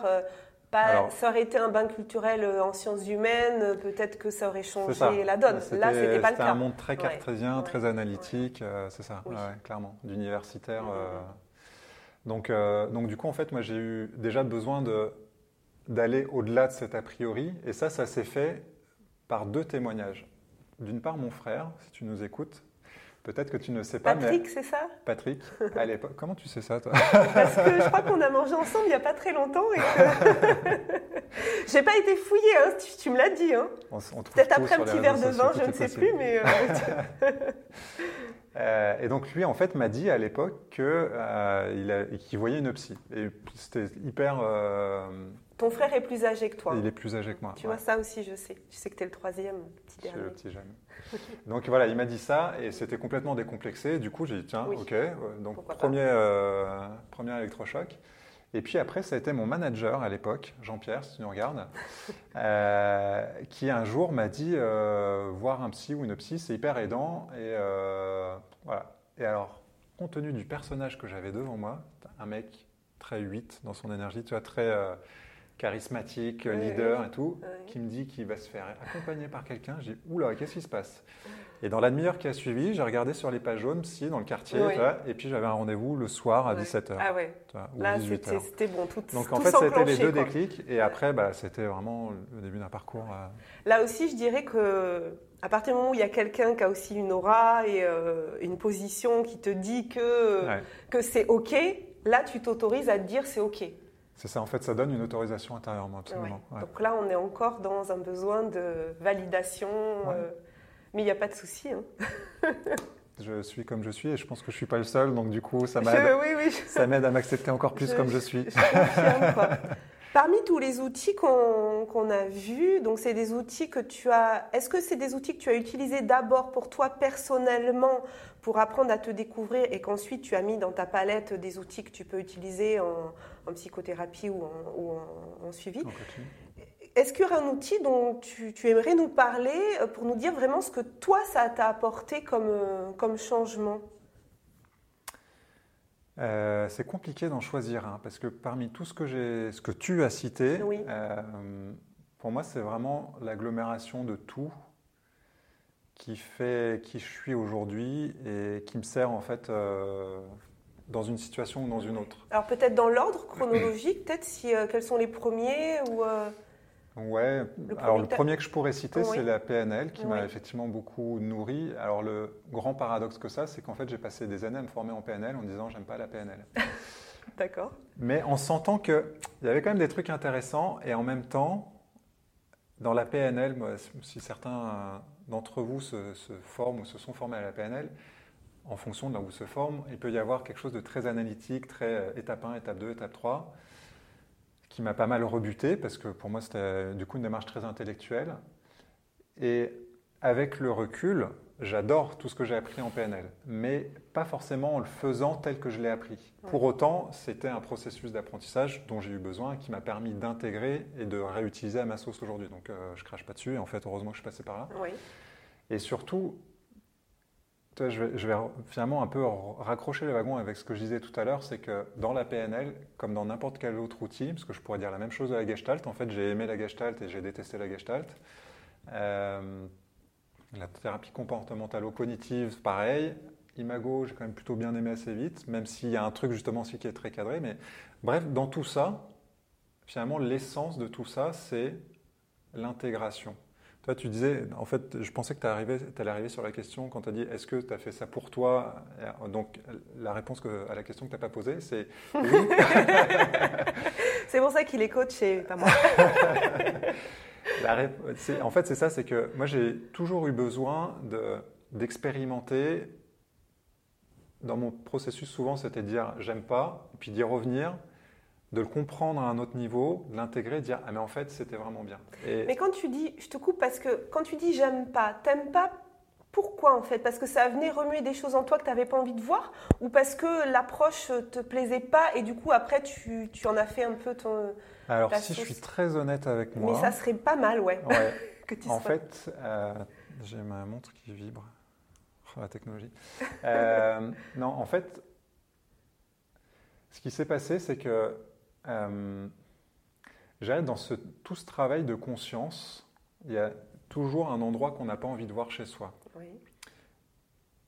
Pas, ça aurait été un bain culturel en sciences humaines, peut-être que ça aurait changé la donne. Là, c'était pas le cas. C'était un monde très cartésien, très analytique, c'est ça, clairement, d'universitaire. Donc, euh, donc du coup, en fait, moi, j'ai eu déjà besoin d'aller au-delà de cet a priori. Et ça, ça s'est fait par deux témoignages. D'une part, mon frère, si tu nous écoutes, Peut-être que tu ne sais pas. Patrick, c'est ça? Patrick, à l'époque. Comment tu sais ça, toi? Parce que je crois qu'on a mangé ensemble il n'y a pas très longtemps et que. J'ai pas été fouillée, hein, tu, me l'as dit. Hein. Peut-être après un petit verre de vin, je ne sais plus, mais. Euh, Euh, et donc lui, en fait, m'a dit à l'époque qu'il euh, voyait une psy. Et c'était hyper... Euh, Ton frère est plus âgé que toi. Il est plus âgé que moi. Tu vois, ça aussi, je sais. Je sais que tu es le troisième, petit dernier. le petit jeune. donc voilà, il m'a dit ça et c'était complètement décomplexé. Du coup, j'ai dit, tiens, ok. Donc premier, premier électrochoc. Et puis après, ça a été mon manager à l'époque, Jean-Pierre, si tu nous regardes, euh, qui un jour m'a dit euh, voir un psy ou une psy, c'est hyper aidant. Et euh, voilà. Et alors, compte tenu du personnage que j'avais devant moi, un mec très 8 dans son énergie, tu vois, très charismatique, leader et tout, qui me dit qu'il va se faire accompagner par quelqu'un, j'ai dit oula, qu'est-ce qui se passe? Et dans la demi-heure qui a suivi, j'ai regardé sur les pages jaunes, si, dans le quartier, et puis j'avais un rendez-vous le soir à 17h. Ah ouais. Là, c'était bon, tout Donc en fait, c'était les deux déclics, et après, bah, c'était vraiment le début d'un parcours. Euh. Là aussi, je dirais que à partir du moment où il y a quelqu'un qui a aussi une aura et euh, une position qui te dit que, que c'est OK, là, tu t'autorises à te dire c'est OK. C'est ça, en fait, ça donne une autorisation intérieurement, absolument. Donc là, on est encore dans un besoin de validation. Euh, mais il n'y a pas de souci. Hein. je suis comme je suis et je pense que je ne suis pas le seul, donc du coup, ça m'aide oui, m'aide à m'accepter encore plus comme je suis. Parmi tous les outils qu'on a vus, donc c'est des outils que tu as. Est-ce que c'est des outils que tu as utilisés d'abord pour toi personnellement pour apprendre à te découvrir et qu'ensuite tu as mis dans ta palette des outils que tu peux utiliser en, psychothérapie ou en, suivi? Est-ce qu'il y aurait un outil dont tu, aimerais nous parler euh, pour nous dire vraiment ce que toi, ça t'a apporté comme, euh, comme changement? Euh, c'est compliqué d'en choisir un parce que parmi tout ce que, ce que tu as cité, pour moi, c'est vraiment l'agglomération de tout qui fait qui je suis aujourd'hui et qui me sert en fait dans une situation ou dans une autre. Alors peut-être dans l'ordre chronologique, peut-être si quels sont les premiers ou Ouais, alors le premier que je pourrais citer, c'est la PNL qui m'a effectivement beaucoup nourri. Alors le grand paradoxe que ça, c'est qu'en fait j'ai passé des années à me former en PNL en disant j'aime pas la PNL. D'accord. Mais en sentant qu'il y avait quand même des trucs intéressants et en même temps, dans la PNL, si certains d'entre vous se, se, forment ou se sont formés à la PNL, en fonction de là où ils se forment, il peut y avoir quelque chose de très analytique, très euh, étape 1, étape 2, étape 3 qui m'a pas mal rebuté parce que pour moi c'était du coup une démarche très intellectuelle. Et avec le recul, j'adore tout ce que j'ai appris en PNL, mais pas forcément en le faisant tel que je l'ai appris. Pour autant, c'était un processus d'apprentissage dont j'ai eu besoin, qui m'a permis d'intégrer et de réutiliser à ma sauce aujourd'hui. Donc, euh, je crache pas dessus. Et en fait, heureusement que je suis passé par là. Et surtout, je vais, finalement un peu raccrocher le wagon avec ce que je disais tout à l'heure, c'est que dans la PNL, comme dans n'importe quel autre outil, parce que je pourrais dire la même chose de la Gestalt, en fait j'ai aimé la Gestalt et j'ai détesté la Gestalt. Euh, la thérapie comportementale ou cognitive, pareil. Imago, j'ai quand même plutôt bien aimé assez vite, même s'il y a un truc justement aussi qui est très cadré. Mais bref, dans tout ça, finalement, l'essence de tout ça, c'est l'intégration. Toi, tu disais, en fait, je pensais que tu allais arriver sur la question quand tu as dit est-ce que tu as fait ça pour toi? Donc, la réponse à la question que tu n'as pas posée, c'est oui. c'est pour ça qu'il est coach et pas moi. en fait, c'est ça, c'est que moi, j'ai toujours eu besoin d'expérimenter. Dans mon processus, souvent, c'était dire j'aime pas, puis d'y revenir, de le comprendre à un autre niveau, de l'intégrer, de dire ah mais en fait c'était vraiment bien. Mais quand tu dis, je te coupe parce que quand tu dis j'aime pas, t'aimes pas pourquoi en fait? Parce que ça venait remuer des choses en toi que tu n'avais pas envie de voir? Ou parce que l'approche te plaisait pas et du coup après tu, tu en as fait un peu ton... Alors si je suis très honnête avec moi... Mais ça serait pas mal, ouais. que tu en fait, euh, j'ai ma montre qui vibre. Oh, la technologie. Euh, non, en fait, ce qui s'est passé, c'est que euh, dans ce, tout ce travail de conscience, il y a toujours un endroit qu'on n'a pas envie de voir chez soi.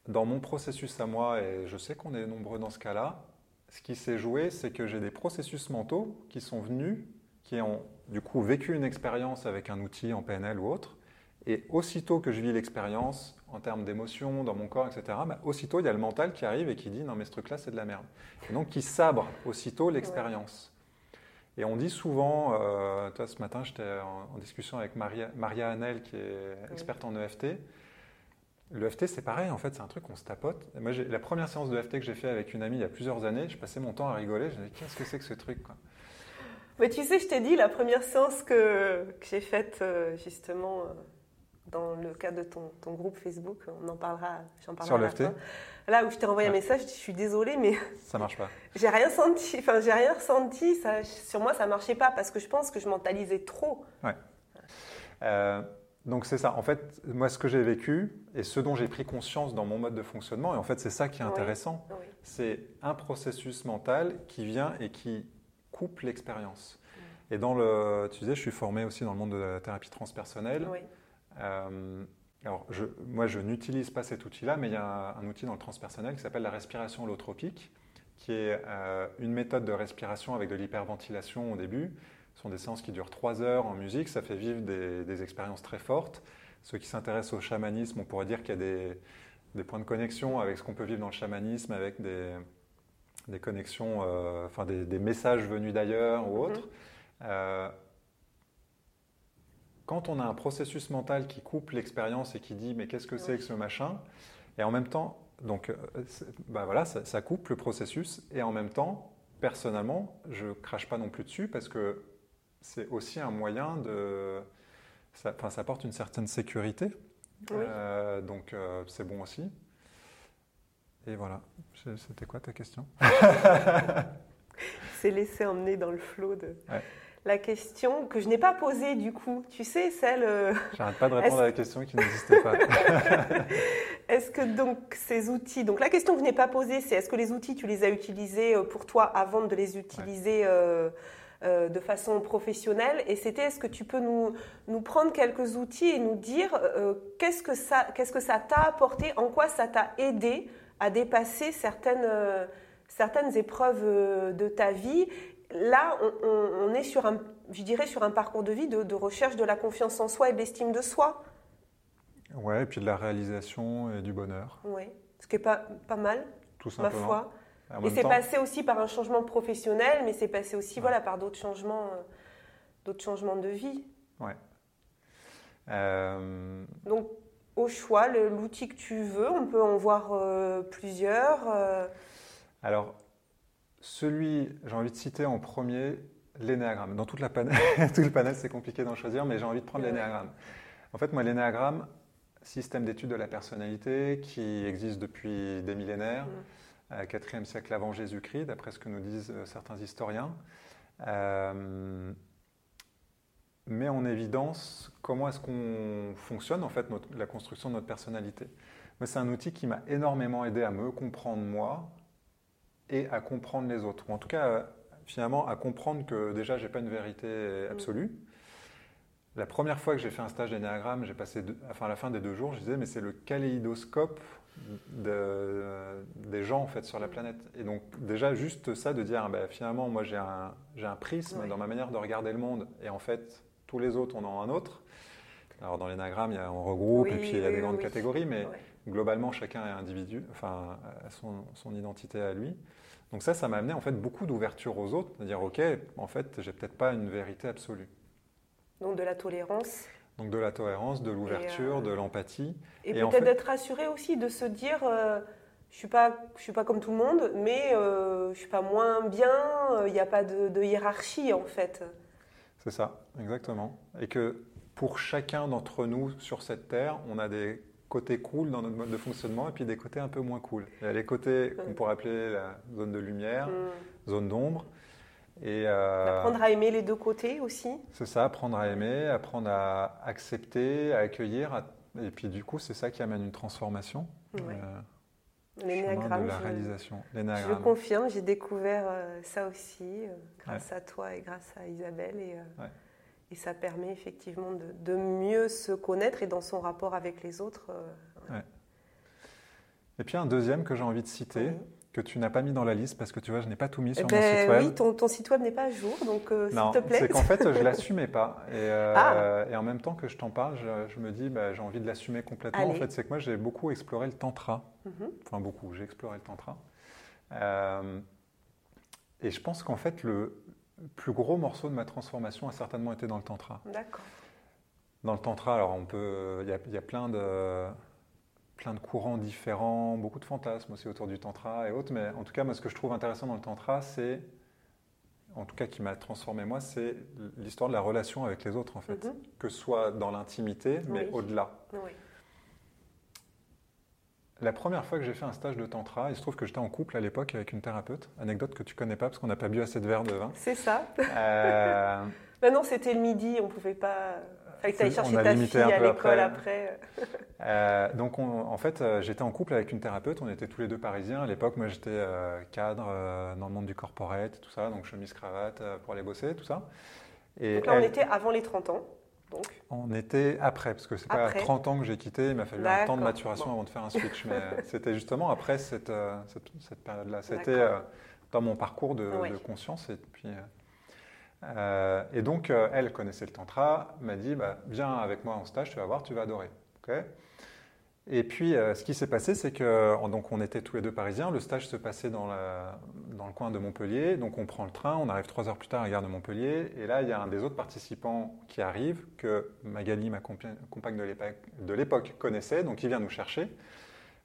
Dans mon processus à moi, et je sais qu'on est nombreux dans ce cas-là, ce qui s'est joué, c'est que j'ai des processus mentaux qui sont venus, qui ont du coup vécu une expérience avec un outil en PNL ou autre, et aussitôt que je vis l'expérience en termes d'émotions dans mon corps, etc., bah, aussitôt il y a le mental qui arrive et qui dit non mais ce truc-là c'est de la merde. Et donc qui sabre aussitôt l'expérience. Et on dit souvent, euh, toi ce matin j'étais en, discussion avec Maria, Maria Hanel qui est experte en EFT. L'EFT c'est pareil, en fait c'est un truc qu'on se tapote. moi la première séance de EFT que j'ai fait avec une amie il y a plusieurs années, je passais mon temps à rigoler, je me disais qu'est-ce que c'est que ce truc quoi? Mais tu sais, je t'ai dit, la première séance que, que j'ai faite euh, justement euh, dans le cadre de ton, ton, groupe Facebook, on en parlera, j'en parlerai Sur l'EFT Là où je t'ai renvoyé un message, je suis désolée, mais. Ça marche pas. j'ai rien senti. Enfin, j'ai rien ressenti. Ça, sur moi, ça marchait pas parce que je pense que je mentalisais trop. Ouais. Euh, donc c'est ça. En fait, moi, ce que j'ai vécu et ce dont j'ai pris conscience dans mon mode de fonctionnement, et en fait, c'est ça qui est intéressant, c'est un processus mental qui vient et qui coupe l'expérience. Et dans le, tu disais, je suis formé aussi dans le monde de la thérapie transpersonnelle. Euh, alors, je, moi, je n'utilise pas cet outil-là, mais il y a un, outil dans le transpersonnel qui s'appelle la respiration holotropique, qui est euh, une méthode de respiration avec de l'hyperventilation au début. Ce sont des séances qui durent trois heures en musique, ça fait vivre des, expériences très fortes. Ceux qui s'intéressent au chamanisme, on pourrait dire qu'il y a des, des, points de connexion avec ce qu'on peut vivre dans le chamanisme, avec des, des connexions, euh, enfin des, messages venus d'ailleurs ou autres. Mm-hmm. Euh, quand on a un processus mental qui coupe l'expérience et qui dit mais qu'est-ce que c'est que ce machin, et en même temps, donc euh, bah voilà, ça, coupe le processus, et en même temps, personnellement, je crache pas non plus dessus parce que c'est aussi un moyen de, ça, ça apporte une certaine sécurité, euh, donc euh, c'est bon aussi. Et voilà, c'était quoi ta question? C'est laisser emmener dans le flot de la question que je n'ai pas posée du coup. Tu sais, celle. Euh, J'arrête pas de répondre à la question qui n'existait pas. est-ce que donc ces outils. Donc la question que je n'ai pas posée, c'est est-ce que les outils, tu les as utilisés euh, pour toi avant de les utiliser euh, de façon professionnelle? Et c'était est-ce que tu peux nous, nous prendre quelques outils et nous dire qu'est-ce que ça qu'est-ce que ça t'a apporté, en quoi ça t'a aidé à dépasser certaines certaines épreuves de ta vie? Là, on, est sur un, je dirais, sur un parcours de vie de, recherche de la confiance en soi et de l'estime de soi. Ouais, et puis de la réalisation et du bonheur. Oui, ce qui est pas, pas mal, Tout simplement. ma foi. Et c'est passé aussi par un changement professionnel, mais c'est passé aussi voilà, par d'autres changements, euh, d'autres changements de vie. Ouais. Euh, Donc, au choix, l'outil que tu veux, on peut en voir euh, plusieurs. Alors, celui, j'ai envie de citer en premier, l'énéagramme. Dans toute la panel, tout le panel, c'est compliqué d'en choisir, mais j'ai envie de prendre l'énéagramme. En fait, moi, l'énéagramme, système d'études de la personnalité qui existe depuis des millénaires, mmh. 4e siècle avant Jésus-Christ, d'après ce que nous disent certains historiens. met en évidence comment est-ce qu'on fonctionne, en fait, la construction de notre personnalité. Mais c'est un outil qui m'a énormément aidé à me comprendre moi et à comprendre les autres. Ou en tout cas, finalement, à comprendre que déjà, je n'ai pas une vérité mm. absolue. La première fois que j'ai fait un stage d'énéagramme, j'ai passé, enfin, à la fin des deux jours, je disais, mais c'est le kaléidoscope des gens en fait sur la mm. planète. Et donc déjà juste ça de dire, ben, finalement, moi j'ai un, un, prisme dans ma manière de regarder le monde, et en fait, tous les autres en ont un autre. Alors dans l'énagramme, on regroupe, et puis il y a des grandes catégories, mais globalement, chacun est individu, enfin, a son, son identité à lui. Donc ça, ça m'a amené en fait beaucoup d'ouverture aux autres, de dire ok, en fait, j'ai peut-être pas une vérité absolue. Donc de la tolérance. Donc de la tolérance, de l'ouverture, euh, de l'empathie. Et, peut-être d'être rassuré aussi, de se dire euh, je suis pas, je suis pas comme tout le monde, mais euh, je suis pas moins bien. Il n'y a pas de, de, hiérarchie en fait. C'est ça, exactement. Et que pour chacun d'entre nous sur cette terre, on a des côtés cool dans notre mode de fonctionnement et puis des côtés un peu moins cool. Il y a les côtés qu'on pourrait appeler la zone de lumière, mm. zone d'ombre. Et euh, apprendre à aimer les deux côtés aussi. C'est ça, apprendre à aimer, apprendre à accepter, à accueillir. Et puis du coup, c'est ça qui amène une transformation. Ouais. Euh, L'énéagramme. la réalisation. Je confirme, j'ai découvert euh, ça aussi grâce à toi et grâce à Isabelle. Et, et ça permet effectivement de, mieux se connaître et dans son rapport avec les autres. Euh, et puis un deuxième que j'ai envie de citer, que tu n'as pas mis dans la liste parce que tu vois, je n'ai pas tout mis sur mon ben site web. Oui, ton, ton site web n'est pas à jour, donc euh, s'il te plaît. C'est qu'en fait, je ne l'assumais pas. Et, euh, ah. et, en même temps que je t'en parle, je, me dis, bah, j'ai envie de l'assumer complètement. En fait, c'est que moi, j'ai beaucoup exploré le tantra. Mhm. Enfin, beaucoup, j'ai exploré le tantra. et je pense qu'en fait, le plus gros morceau de ma transformation a certainement été dans le tantra. D'accord. Dans le tantra, alors on peut, il y, a, plein de plein de courants différents, beaucoup de fantasmes aussi autour du tantra et autres. Mais en tout cas, moi, ce que je trouve intéressant dans le tantra, c'est, en tout cas, qui m'a transformé moi, c'est l'histoire de la relation avec les autres, en fait, mhm. que ce soit dans l'intimité, mais au-delà. Oui. La première fois que j'ai fait un stage de tantra, il se trouve que j'étais en couple à l'époque avec une thérapeute. Anecdote que tu connais pas parce qu'on n'a pas bu assez de verre de vin. C'est ça. Euh... bah non, c'était le midi, on pouvait pas. Fallait que tu ailles chercher ta fille à l'école après. euh, donc, en fait, euh, j'étais en couple avec une thérapeute. On était tous les deux parisiens. À l'époque, moi, j'étais euh, cadre dans le monde du corporate, tout ça. Donc, chemise cravate pour aller bosser, tout ça. Et donc là, on était avant les 30 ans. On était après, parce que c'est pas à 30 ans que j'ai quitté, il m'a fallu un temps de maturation avant de faire un switch. Mais c'était justement après cette, euh, cette, période-là. C'était euh, dans mon parcours de, conscience. Et, puis, euh, et donc, elle connaissait le tantra, m'a dit bah, Viens avec moi en stage, tu vas voir, tu vas adorer. Et puis, euh, ce qui s'est passé, c'est que donc on était tous les deux parisiens. Le stage se passait dans, dans, le coin de Montpellier. Donc, on prend le train, on arrive trois heures plus tard à la gare de Montpellier. Et là, il y a un des autres participants qui arrive, que Magali, ma compagne de l'époque, connaissait. Donc, il vient nous chercher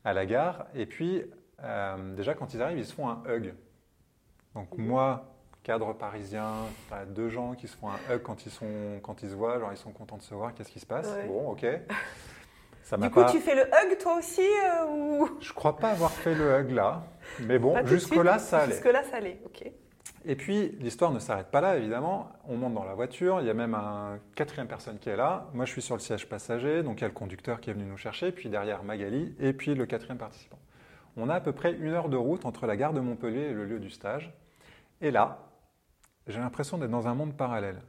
à la gare. Et puis, euh, déjà, quand ils arrivent, ils se font un hug. Donc, moi, cadre parisien, deux gens qui se font un hug quand ils, sont, quand ils se voient, genre ils sont contents de se voir, qu'est-ce qui se passe? Bon, ok. du coup, tu fais le hug toi aussi euh, ou... Je crois pas avoir fait le hug là, mais bon, jusque-là, ça allait. Jusque-là, ça allait, ok. Et puis, l'histoire ne s'arrête pas là, évidemment. On monte dans la voiture, il y a même un quatrième personne qui est là. Moi, je suis sur le siège passager, donc il y a le conducteur qui est venu nous chercher, puis derrière Magali, et puis le quatrième participant. On a à peu près une heure de route entre la gare de Montpellier et le lieu du stage. Et là, j'ai l'impression d'être dans un monde parallèle.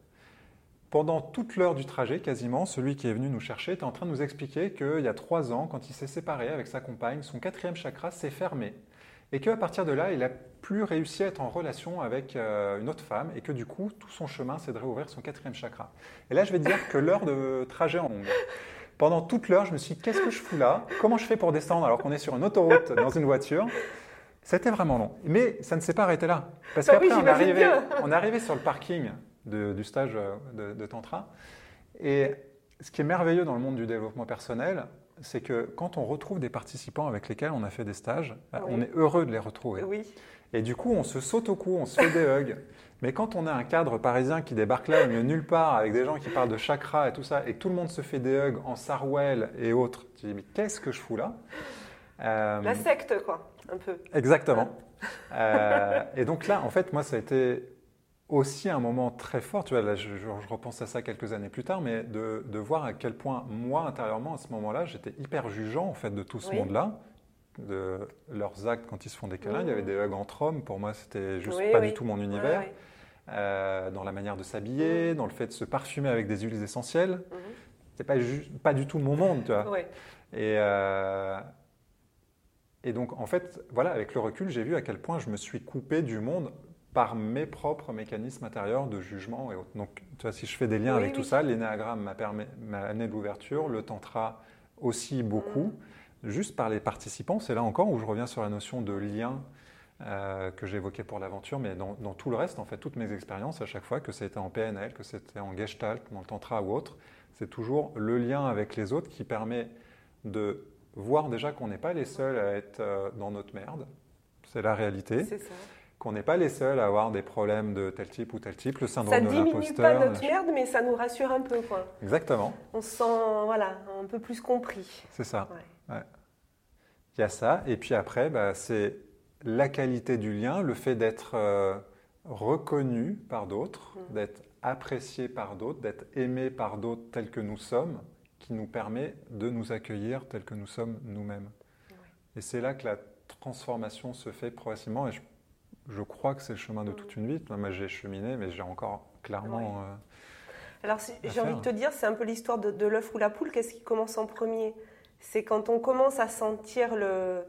Pendant toute l'heure du trajet, quasiment, celui qui est venu nous chercher était en train de nous expliquer qu'il y a trois ans, quand il s'est séparé avec sa compagne, son quatrième chakra s'est fermé. Et qu'à partir de là, il n'a plus réussi à être en relation avec euh, une autre femme et que du coup, tout son chemin, c'est de réouvrir son quatrième chakra. Et là, je vais dire que l'heure de trajet en longue. Pendant toute l'heure, je me suis dit, qu'est-ce que je fous là? Comment je fais pour descendre alors qu'on est sur une autoroute dans une voiture? C'était vraiment long. Mais ça ne s'est pas arrêté là. Parce bah qu'après, on, on est arrivé sur le parking du stage euh, de, Tantra. Et ce qui est merveilleux dans le monde du développement personnel, c'est que quand on retrouve des participants avec lesquels on a fait des stages, bah, on est heureux de les retrouver. Oui. Et du coup, on se saute au cou, on se fait des hugs. Mais quand on a un cadre parisien qui débarque là, au milieu nulle part, avec des gens qui parlent de chakra et tout ça, et que tout le monde se fait des hugs en Sarwell et autres, tu dis, mais qu'est-ce que je fous là? Euh, La secte, quoi, un peu. Exactement. Euh, et donc là, en fait, moi, ça a été aussi un moment très fort, tu vois, là, je, je repense à ça quelques années plus tard, mais de, de voir à quel point, moi, intérieurement, à ce moment-là, j'étais hyper jugeant, en fait, de tout ce Oui. monde-là, de leurs actes quand ils se font des câlins. Il y avait des hugs entre hommes, pour moi, c'était juste Oui, pas oui. du tout mon univers. Euh, dans la manière de s'habiller, dans le fait de se parfumer avec des huiles essentielles. C'est pas, du tout mon monde, tu vois. Et, euh, et donc, en fait, voilà, avec le recul, j'ai vu à quel point je me suis coupé du monde par mes propres mécanismes intérieurs de jugement et autres. Donc, tu vois, si je fais des liens Oui, avec tout ça, l'énéagramme m'a m'a amené de l'ouverture, le tantra aussi beaucoup, Mhm. juste par les participants. C'est là encore où je reviens sur la notion de lien euh, que j'évoquais pour l'aventure, mais dans, dans tout le reste, en fait, toutes mes expériences, à chaque fois, que c'était en PNL, que c'était en Gestalt, dans le Tantra ou autre, c'est toujours le lien avec les autres qui permet de voir déjà qu'on n'est pas les seuls à être euh, dans notre merde, c'est la réalité, C'est ça. Qu'on n'est pas les seuls à avoir des problèmes de tel type ou tel type, le Ça syndrome de diminue l'imposteur. pas notre merde, mais ça nous rassure un peu, quoi. Exactement, On se sent, voilà, un peu plus compris. c'est ça. Ouais. Il y a ça. Et puis après, bah, c'est la qualité du lien, le fait d'être euh, reconnu par d'autres, Mm. d'être apprécié par d'autres, d'être aimé par d'autres tels que nous sommes, qui nous permet de nous accueillir tels que nous sommes nous-mêmes. Et c'est là que la transformation se fait progressivement. Et je, je crois que c'est le chemin de Mm. toute une vie. Moi, j'ai cheminé, mais j'ai encore clairement. euh, Alors, si- j'ai envie de te dire, c'est un peu l'histoire de, de l'œuf ou la poule. Qu'est-ce qui commence en premier? C'est quand on commence à sentir le,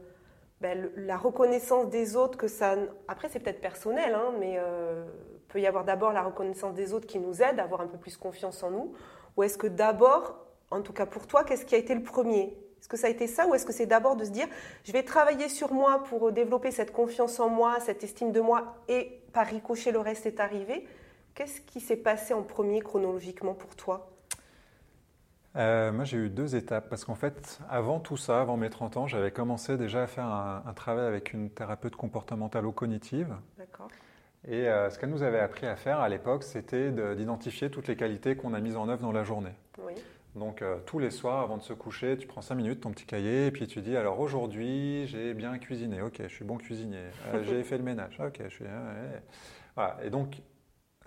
ben, le- la reconnaissance des autres, que ça. Après, c'est peut-être personnel, hein, mais euh, peut y avoir d'abord la reconnaissance des autres qui nous aide à avoir un peu plus confiance en nous. Ou est-ce que d'abord, en tout cas pour toi, qu'est-ce qui a été le premier? Est-ce que ça a été ça ou est-ce que c'est d'abord de se dire je vais travailler sur moi pour développer cette confiance en moi, cette estime de moi et par ricochet le reste est arrivé Qu'est-ce qui s'est passé en premier chronologiquement pour toi? Euh, moi, j'ai eu deux étapes parce qu'en fait, avant tout ça, avant mes 30 ans, j'avais commencé déjà à faire un, un travail avec une thérapeute comportementalo-cognitive. D'accord. Et euh, ce qu'elle nous avait appris à faire à l'époque, c'était de- d'identifier toutes les qualités qu'on a mises en œuvre dans la journée. Oui. Donc, euh, tous les soirs, avant de se coucher, tu prends 5 minutes, ton petit cahier, et puis tu dis alors aujourd'hui, j'ai bien cuisiné, ok, je suis bon cuisinier. Euh, j'ai fait le ménage, ok, je suis. Voilà. Et donc,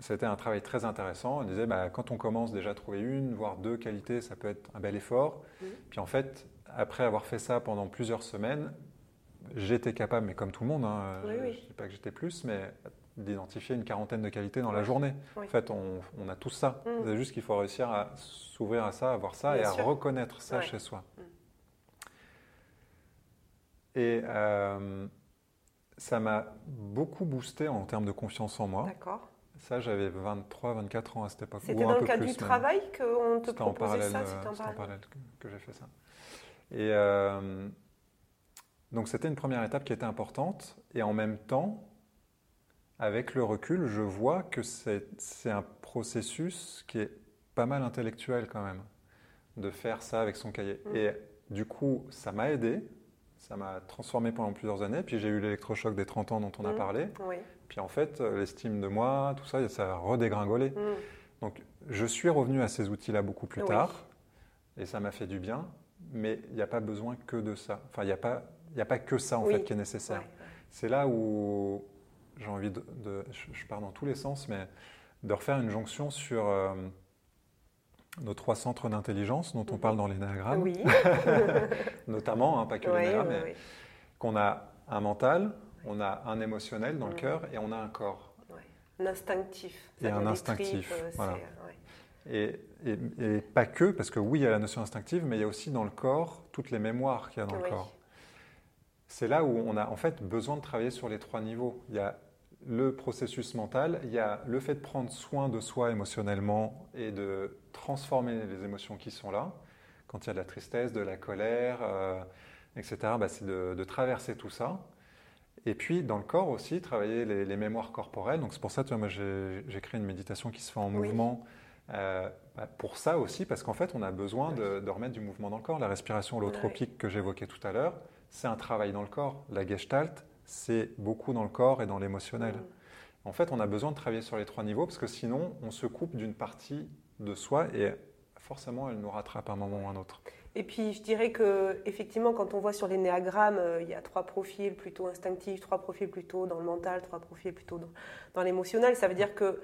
c'était un travail très intéressant. On disait, bah, quand on commence déjà à trouver une, voire deux qualités, ça peut être un bel effort. Puis en fait, après avoir fait ça pendant plusieurs semaines, j'étais capable, mais comme tout le monde, hein, Oui, je oui. ne dis pas que j'étais plus, mais d'identifier une quarantaine de qualités dans la journée. Oui. En fait, on, on a tout ça. Mhm. C'est juste qu'il faut réussir à s'ouvrir à ça, à voir ça Bien et à reconnaître ça Ouais. chez soi. Mhm. Et euh, ça m'a beaucoup boosté en termes de confiance en moi. D'accord. Ça, j'avais 23, 24 ans à cette époque. C'était dans le cadre du travail qu'on te proposait parallèle, ça euh, C'était en parallèle. parallèle que, que j'ai fait ça. Et euh, donc c'était une première étape qui était importante. Et en même temps, avec le recul, je vois que c'est un processus qui est pas mal intellectuel quand même, de faire ça avec son cahier. Mm. Et du coup, ça m'a aidé, ça m'a transformé pendant plusieurs années. Puis j'ai eu l'électrochoc des 30 ans dont on a Mm. parlé. Oui. Puis en fait, l'estime de moi, tout ça, ça a redégringolé. Mm. Donc, je suis revenu à ces outils-là beaucoup plus Oui. tard, et ça m'a fait du bien, mais il n'y a pas besoin que de ça. Enfin, il n'y a, pas- y a pas que ça, en Oui. fait, qui est nécessaire. Ouais. C'est là où j'ai envie de, de- je, pars dans tous les sens, mais de refaire une jonction sur euh, nos trois centres d'intelligence dont on Mhm. parle dans l'énéagramme, Oui. notamment, hein, pas que Oui, l'énéagramme, oui, mais qu'on a un mental, on a un émotionnel dans le Mhm. cœur, et on a un corps. Un instinctif. Et un instinctif, tripes, euh, voilà. ouais. Et, et- et pas que, parce que oui, il y a la notion instinctive, mais il y a aussi dans le corps toutes les mémoires qu'il y a dans le corps. C'est là où on a en fait besoin de travailler sur les trois niveaux. Il y a le processus mental, il y a le fait de prendre soin de soi émotionnellement et de transformer les émotions qui sont là. Quand il y a de la tristesse, de la colère, euh, etc., bah, c'est de, de traverser tout ça. Et puis dans le corps aussi, travailler les, les mémoires corporelles. Donc c'est pour ça, tu vois, moi j'ai créé une méditation qui se fait en Oui. mouvement. euh, bah, pour ça aussi, parce qu'en fait, on a besoin de, de remettre du mouvement dans le corps. La respiration holotropique que j'évoquais tout à l'heure, c'est un travail dans le corps. La gestalt, c'est beaucoup dans le corps et dans l'émotionnel. Mm. En fait, on a besoin de travailler sur les trois niveaux parce que sinon, on se coupe d'une partie de soi et forcément, elle nous rattrape à un moment ou un autre. Et puis, je dirais que effectivement, quand on voit sur les néagrammes, euh, il y a trois profils plutôt instinctifs, trois profils plutôt dans le mental, trois profils plutôt dans, dans l'émotionnel. Ça veut dire que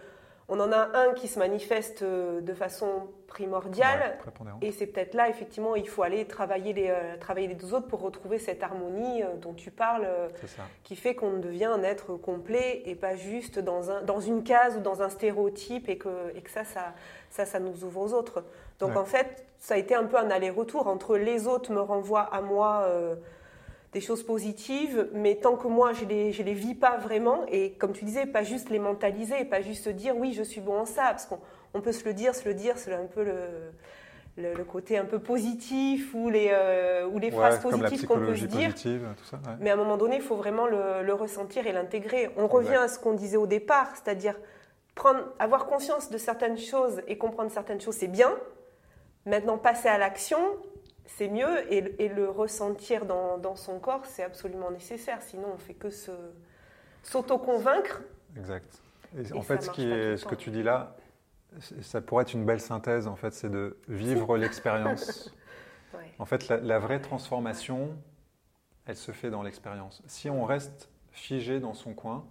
on en a un qui se manifeste euh, de façon primordiale. et c'est peut-être là, effectivement, il faut aller travailler les, euh, travailler les deux autres pour retrouver cette harmonie euh, dont tu parles, qui fait qu'on devient un être complet et pas juste dans, un, dans une case ou dans un stéréotype et que, et que ça, ça, ça, ça nous ouvre aux autres. Donc en fait, ça a été un peu un aller-retour entre les autres me renvoient à moi des choses positives, mais tant que moi je les, je les vis pas vraiment, et comme tu disais, pas juste les mentaliser, pas juste se dire oui je suis bon en ça, parce qu'on peut se le dire, se le dire, c'est un peu le, le, côté un peu positif ou les, euh, ou les phrases positives qu'on peut se dire. Mais à un moment donné, il faut vraiment le, le ressentir et l'intégrer. On revient à ce qu'on disait au départ, c'est-à-dire prendre, avoir conscience de certaines choses et comprendre certaines choses, c'est bien. Maintenant, passer à l'action, c'est mieux et, le ressentir dans, son corps, c'est absolument nécessaire. Sinon, on fait que s'auto-convaincre. Exact. en fait, ce, qui est, ce que tu dis là, ça pourrait être une belle synthèse, en fait, c'est de vivre l'expérience. En fait, la, vraie transformation, elle se fait dans l'expérience. Si on reste figé dans son coin,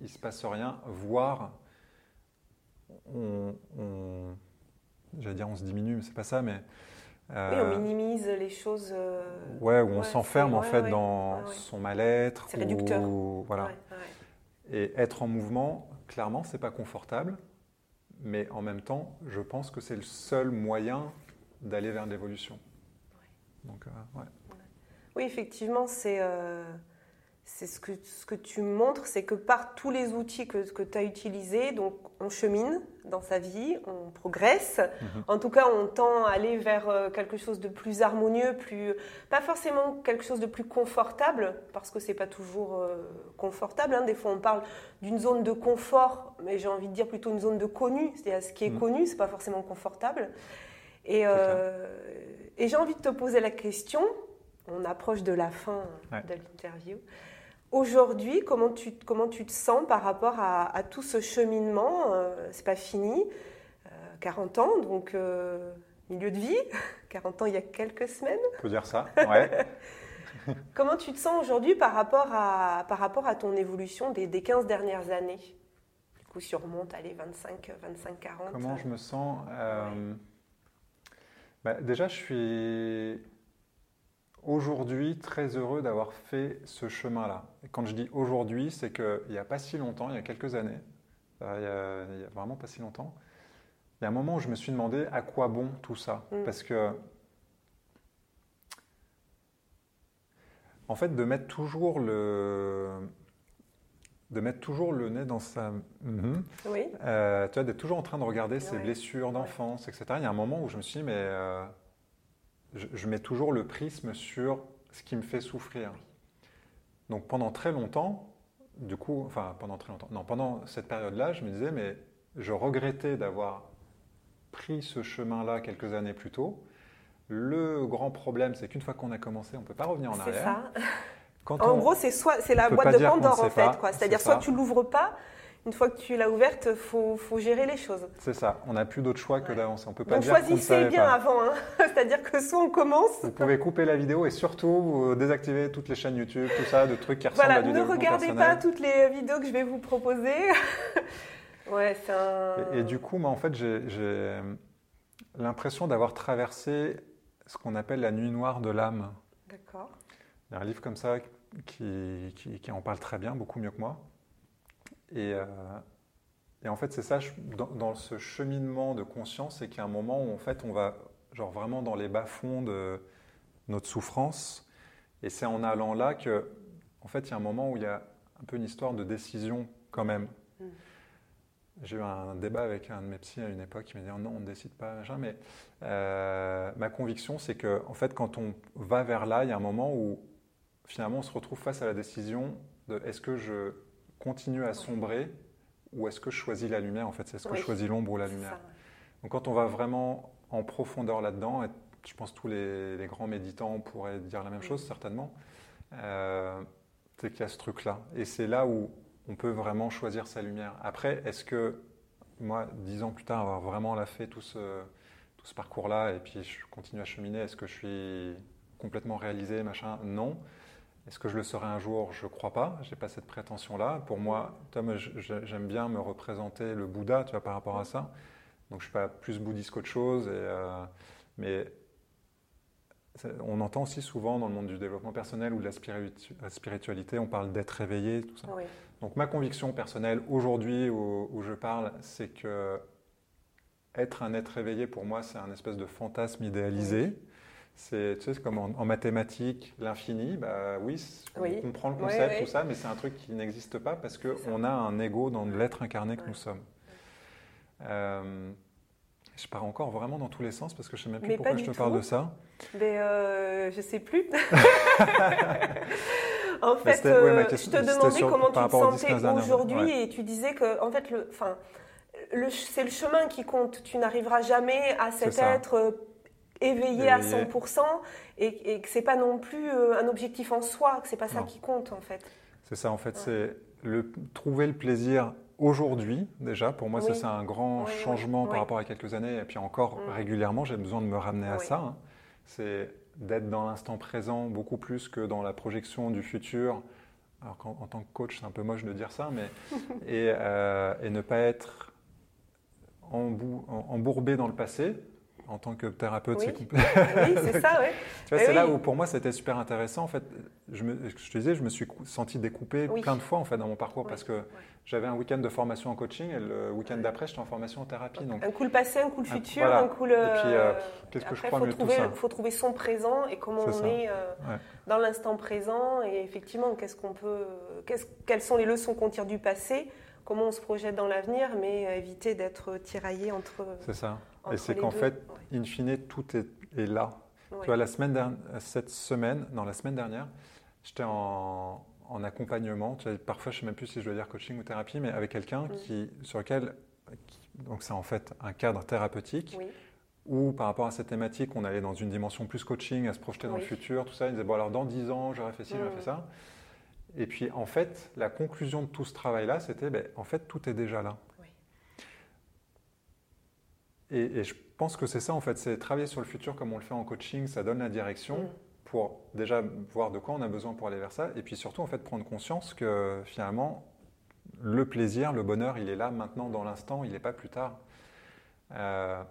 il ne se passe rien, voire on, on j'allais dire on se diminue, mais c'est pas ça, mais oui, on euh, minimise les choses. Euh, ouais, où on s'enferme en fait dans son mal-être. C'est réducteur. voilà. Et être en mouvement, clairement, c'est pas confortable, mais en même temps, je pense que c'est le seul moyen d'aller vers l'évolution. Donc, euh, Oui, effectivement, c'est c'est ce que, ce que tu montres, c'est que par tous les outils que, que tu as utilisés, donc on chemine dans sa vie, on progresse. Mhm. En tout cas, on tend à aller vers euh, quelque chose de plus harmonieux, plus pas forcément quelque chose de plus confortable, parce que c'est pas toujours euh, confortable. Hein. Des fois, on parle d'une zone de confort, mais j'ai envie de dire plutôt une zone de connu. C'est-à-dire ce qui est mhm. connu, c'est pas forcément confortable. Et, euh, et j'ai envie de te poser la question. On approche de la fin de l'interview. Aujourd'hui, comment tu, comment tu te sens par rapport à, tout ce cheminement euh, C'est pas fini. 40 euh, ans, donc euh, milieu de vie. 40 ans il y a quelques semaines. On peut dire ça, ouais. comment tu te sens aujourd'hui par, rapport à, par rapport à ton évolution des, des 15 dernières années? Du coup, si on remonte, allez, 25, 25 40. Comment je me sens bah, Déjà, je suis aujourd'hui très heureux d'avoir fait ce chemin-là. Et quand je dis aujourd'hui, c'est qu'il n'y a pas si longtemps, il y a quelques années, euh, il n'y a, vraiment pas si longtemps, il y a un moment où je me suis demandé à quoi bon tout ça. Mm. Parce que, en fait, de mettre toujours le, de mettre toujours le nez dans sa. Mhm. Oui. Euh, tu vois, d'être toujours en train de regarder ses blessures d'enfance, etc. Il y a un moment où je me suis dit, mais euh, je, mets toujours le prisme sur ce qui me fait souffrir. Donc pendant très longtemps, du coup, enfin pendant très longtemps, non, pendant cette période-là, je me disais, mais je regrettais d'avoir pris ce chemin-là quelques années plus tôt. Le grand problème, c'est qu'une fois qu'on a commencé, on ne peut pas revenir en arrière. C'est ça. en gros, c'est soit c'est la boîte de Pandore en fait, C'est-à-dire soit tu l'ouvres pas, une fois que tu l'as ouverte, il faut, gérer les choses. C'est ça, on n'a plus d'autre choix que d'avancer. On peut pas Donc choisissez bien avant, hein. c'est-à-dire que soit on commence. Vous pouvez couper la vidéo et surtout désactiver toutes les chaînes YouTube, tout ça, de trucs qui ressemblent à du ne regardez pas toutes les vidéos que je vais vous proposer. ouais, c'est un... et, du coup, moi, en fait, j'ai l'impression d'avoir traversé ce qu'on appelle la nuit noire de l'âme. D'accord. Il y a un livre comme ça qui, qui en parle très bien, beaucoup mieux que moi. Euh, et, en fait, c'est ça, dans, ce cheminement de conscience, c'est qu'il y a un moment où en fait, on va genre vraiment dans les bas-fonds de notre souffrance. Et c'est en allant là que, en fait, il y a un moment où il y a un peu une histoire de décision quand même. Mm. J'ai eu un débat avec un de mes psys à une époque qui m'a dit non, on ne décide pas, mais euh, ma conviction, c'est que en fait, quand on va vers là, il y a un moment où finalement on se retrouve face à la décision de est-ce que je continue à sombrer ou est-ce que je choisis la lumière en fait Est-ce que je choisis l'ombre ou la lumière Donc quand on va vraiment en profondeur là-dedans, et je pense que tous les, grands méditants pourraient dire la même chose certainement, euh, c'est qu'il y a ce truc-là. Et c'est là où on peut vraiment choisir sa lumière. Après, est-ce que moi, dix ans plus tard, avoir vraiment la fait tout ce, tout ce parcours-là et puis je continue à cheminer, est-ce que je suis complètement réalisé, machin? Non. Est-ce que je le serai un jour? Je ne crois pas. Je n'ai pas cette prétention-là. Pour moi, Tom, j'aime bien me représenter le Bouddha, tu vois, par rapport à ça. Donc, je suis pas plus bouddhiste qu'autre chose. Et, euh, mais on entend aussi souvent dans le monde du développement personnel ou de la spiritualité, on parle d'être éveillé, tout ça. Donc ma conviction personnelle aujourd'hui où, je parle, c'est que être un être éveillé pour moi, c'est un espèce de fantasme idéalisé. C'est tu sais, comme en, mathématiques, l'infini, bah oui, on comprend le concept, tout ça, mais c'est un truc qui n'existe pas parce qu'on a un ego dans l'être incarné que nous sommes. Euh, je pars encore vraiment dans tous les sens parce que je ne sais même plus pourquoi je te parle de ça. Mais euh, je ne sais plus. en fait, euh, je te demandais comment tu te sentais aujourd'hui et tu disais que, en fait, le, le, c'est le chemin qui compte. Tu n'arriveras jamais à cet être euh, éveillé, à 100% et, et que c'est pas non plus un objectif en soi, que c'est pas ça qui compte en fait. C'est ça, en fait, c'est le, trouver le plaisir aujourd'hui, déjà, pour moi, ça c'est un grand changement par rapport à quelques années. Et puis encore mm. régulièrement, j'ai besoin de me ramener à ça. Hein. C'est d'être dans l'instant présent beaucoup plus que dans la projection du futur. Alors en, tant que coach, c'est un peu moche de dire ça, mais et, euh, et ne pas être embourbé dans le passé, en tant que thérapeute, c'est Oui, c'est ça, oui. c'est là où pour moi c'était super intéressant. En fait, je, me, je te disais, je me suis senti découpé plein de fois en fait dans mon parcours parce que j'avais un week-end de formation en coaching et le week-end d'après, j'étais en formation en thérapie. Donc, un coup le passé, un coup le futur, un, coup le. Et puis, euh, qu'est-ce que je crois mieux trouver, Il faut trouver son présent et comment on est euh, dans l'instant présent. Et effectivement, qu'est-ce qu'on peut, quelles sont les leçons qu'on tire du passé comment on se projette dans l'avenir, mais éviter d'être tiraillé entre. C'est Et c'est qu'en fait, in fine, tout est, là. Tu vois, la semaine dernière, cette semaine, non, la semaine dernière, j'étais en, accompagnement. Tu vois, parfois, je ne sais même plus si je dois dire coaching ou thérapie, mais avec quelqu'un mm. qui, sur lequel, donc c'est en fait un cadre thérapeutique. Où par rapport à cette thématique, on allait dans une dimension plus coaching, à se projeter dans le futur, tout ça. Il disait, bon alors dans 10 ans, j'aurais fait ci, j'aurais fait ça. Et puis en fait, la conclusion de tout ce travail-là, c'était, ben, en fait, tout est déjà là. Et, je pense que c'est ça, en fait, c'est travailler sur le futur comme on le fait en coaching, ça donne la direction mm. pour déjà voir de quoi on a besoin pour aller vers ça, et puis surtout, en fait, prendre conscience que finalement, le plaisir, le bonheur, il est là maintenant, dans l'instant, il n'est pas plus tard. Euh,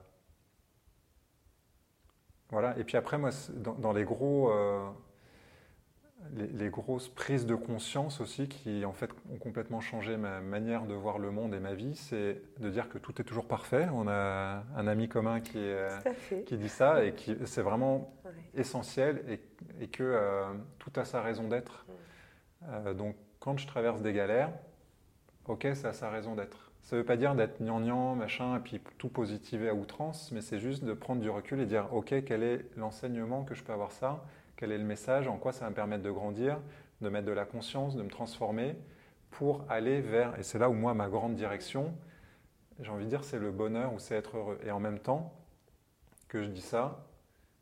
voilà, et puis après, moi, dans, les gros... Euh, les, grosses prises de conscience aussi qui en fait ont complètement changé ma manière de voir le monde et ma vie, c'est de dire que tout est toujours parfait. On a un ami commun qui, qui dit ça et qui c'est vraiment essentiel et, et que euh, tout a sa raison d'être. Euh, donc quand je traverse des galères, ok, ça a sa raison d'être. Ça ne veut pas dire d'être gnangnan, machin, et puis tout positiver à outrance, mais c'est juste de prendre du recul et dire, ok, quel est l'enseignement que je peux avoir ça quel est le message, en quoi ça va me permettre de grandir, de mettre de la conscience, de me transformer pour aller vers, et c'est là où moi ma grande direction, j'ai envie de dire c'est le bonheur ou c'est être heureux. Et en même temps que je dis ça,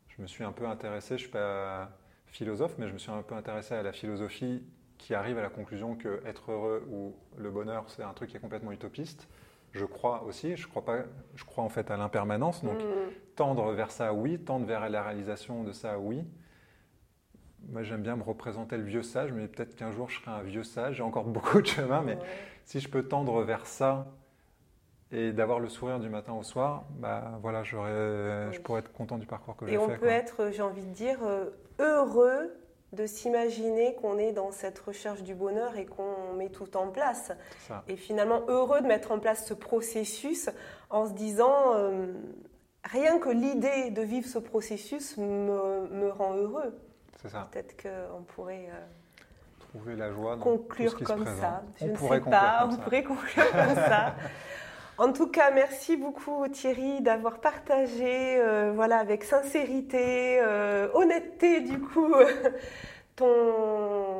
je me suis un peu intéressé, je ne suis pas philosophe, mais je me suis un peu intéressé à la philosophie qui arrive à la conclusion que être heureux ou le bonheur, c'est un truc qui est complètement utopiste. Je crois aussi, je crois, pas, je crois en fait à l'impermanence, donc mmh. tendre vers ça, oui, tendre vers la réalisation de ça, oui moi j'aime bien me représenter le vieux sage, mais peut-être qu'un jour je serai un vieux sage. J'ai encore beaucoup de chemin, mais si je peux tendre vers ça et d'avoir le sourire du matin au soir, bah voilà, je pourrais être content du parcours que j'ai fait. Et on peut être, j'ai envie de dire, euh, heureux de s'imaginer qu'on est dans cette recherche du bonheur et qu'on met tout en place. Et finalement heureux de mettre en place ce processus en se disant, euh, rien que l'idée de vivre ce processus me, me rend heureux. Peut-être qu'on pourrait euh, trouver la joie conclure comme ça. Je on ne sais pas, on pourrait conclure comme ça. En tout cas, merci beaucoup Thierry d'avoir partagé, euh, voilà, avec sincérité, euh, honnêteté du coup, ton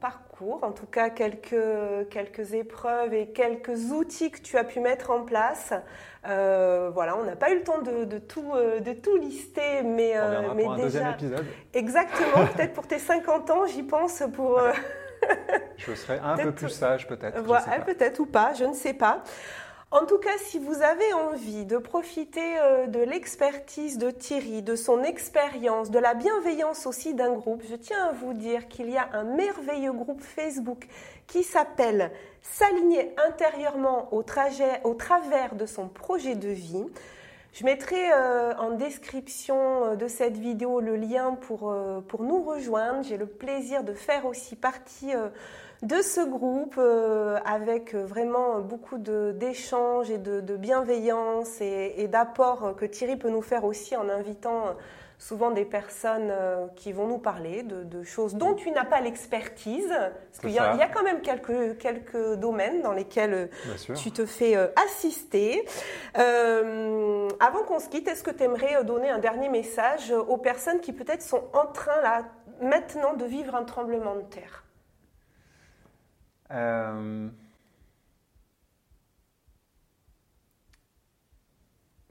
parcours, en tout cas quelques, quelques épreuves et quelques outils que tu as pu mettre en place. Euh, voilà, on n'a pas eu le temps de, tout, euh, de tout lister, mais, euh, mais déjà. Exactement, peut-être pour tes 50 ans, j'y pense pour. je serais un peu plus sage peut-être. Voilà, peut-être ou pas, je ne sais pas. En tout cas, si vous avez envie de profiter euh, de l'expertise de Thierry, de son expérience, de la bienveillance aussi d'un groupe, je tiens à vous dire qu'il y a un merveilleux groupe Facebook qui s'appelle S'aligner intérieurement au, trajet, au travers de son projet de vie. Je mettrai euh, en description euh, de cette vidéo le lien pour, pour nous rejoindre. J'ai le plaisir de faire aussi partie de ce groupe euh, avec vraiment beaucoup d'échanges et de, bienveillance et, d'apports que Thierry peut nous faire aussi en invitant souvent des personnes euh, qui vont nous parler de, choses dont tu n'as pas l'expertise. Parce qu'il y, a quand même quelques, quelques domaines dans lesquels tu te fais euh, assister. avant qu'on se quitte, est-ce que tu aimerais donner un dernier message aux personnes qui peut-être sont en train là maintenant de vivre un tremblement de terre? Euh,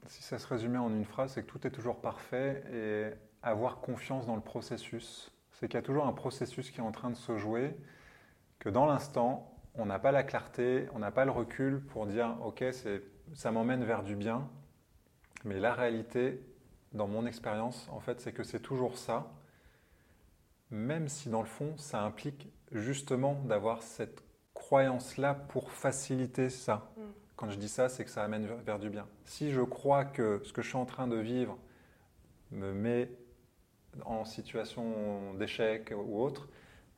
si ça se résumait en une phrase, c'est que tout est toujours parfait et avoir confiance dans le processus. C'est qu'il y a toujours un processus qui est en train de se jouer, que dans l'instant, on n'a pas la clarté, on n'a pas le recul pour dire ok, ça m'emmène vers du bien, mais la réalité, dans mon expérience, en fait, c'est que c'est toujours ça, même si dans le fond, ça implique justement d'avoir cette croyance-là pour faciliter ça. Mm. Quand je dis ça, c'est que ça amène vers du bien. Si je crois que ce que je suis en train de vivre me met en situation d'échec ou autre,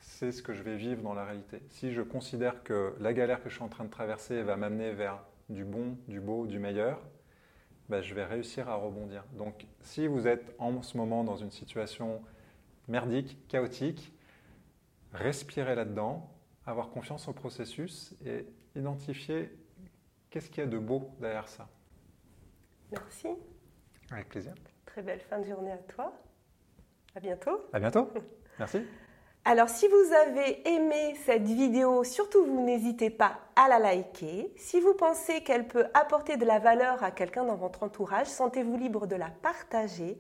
c'est ce que je vais vivre dans la réalité. Si je considère que la galère que je suis en train de traverser va m'amener vers du bon, du beau, du meilleur, ben, je vais réussir à rebondir. Donc si vous êtes en ce moment dans une situation merdique, chaotique, respirez là-dedans, avoir confiance au processus et identifier qu'est-ce qu'il y a de beau derrière ça. Merci. Avec plaisir. Très belle fin de journée à toi. À bientôt. À bientôt. Merci. Alors si vous avez aimé cette vidéo, surtout vous n'hésitez pas à la liker. Si vous pensez qu'elle peut apporter de la valeur à quelqu'un dans votre entourage, sentez-vous libre de la partager.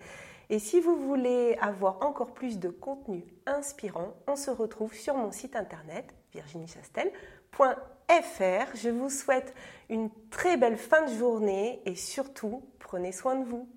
Et si vous voulez avoir encore plus de contenu inspirant, on se retrouve sur mon site internet virginiechastel.fr. Je vous souhaite une très belle fin de journée et surtout, prenez soin de vous.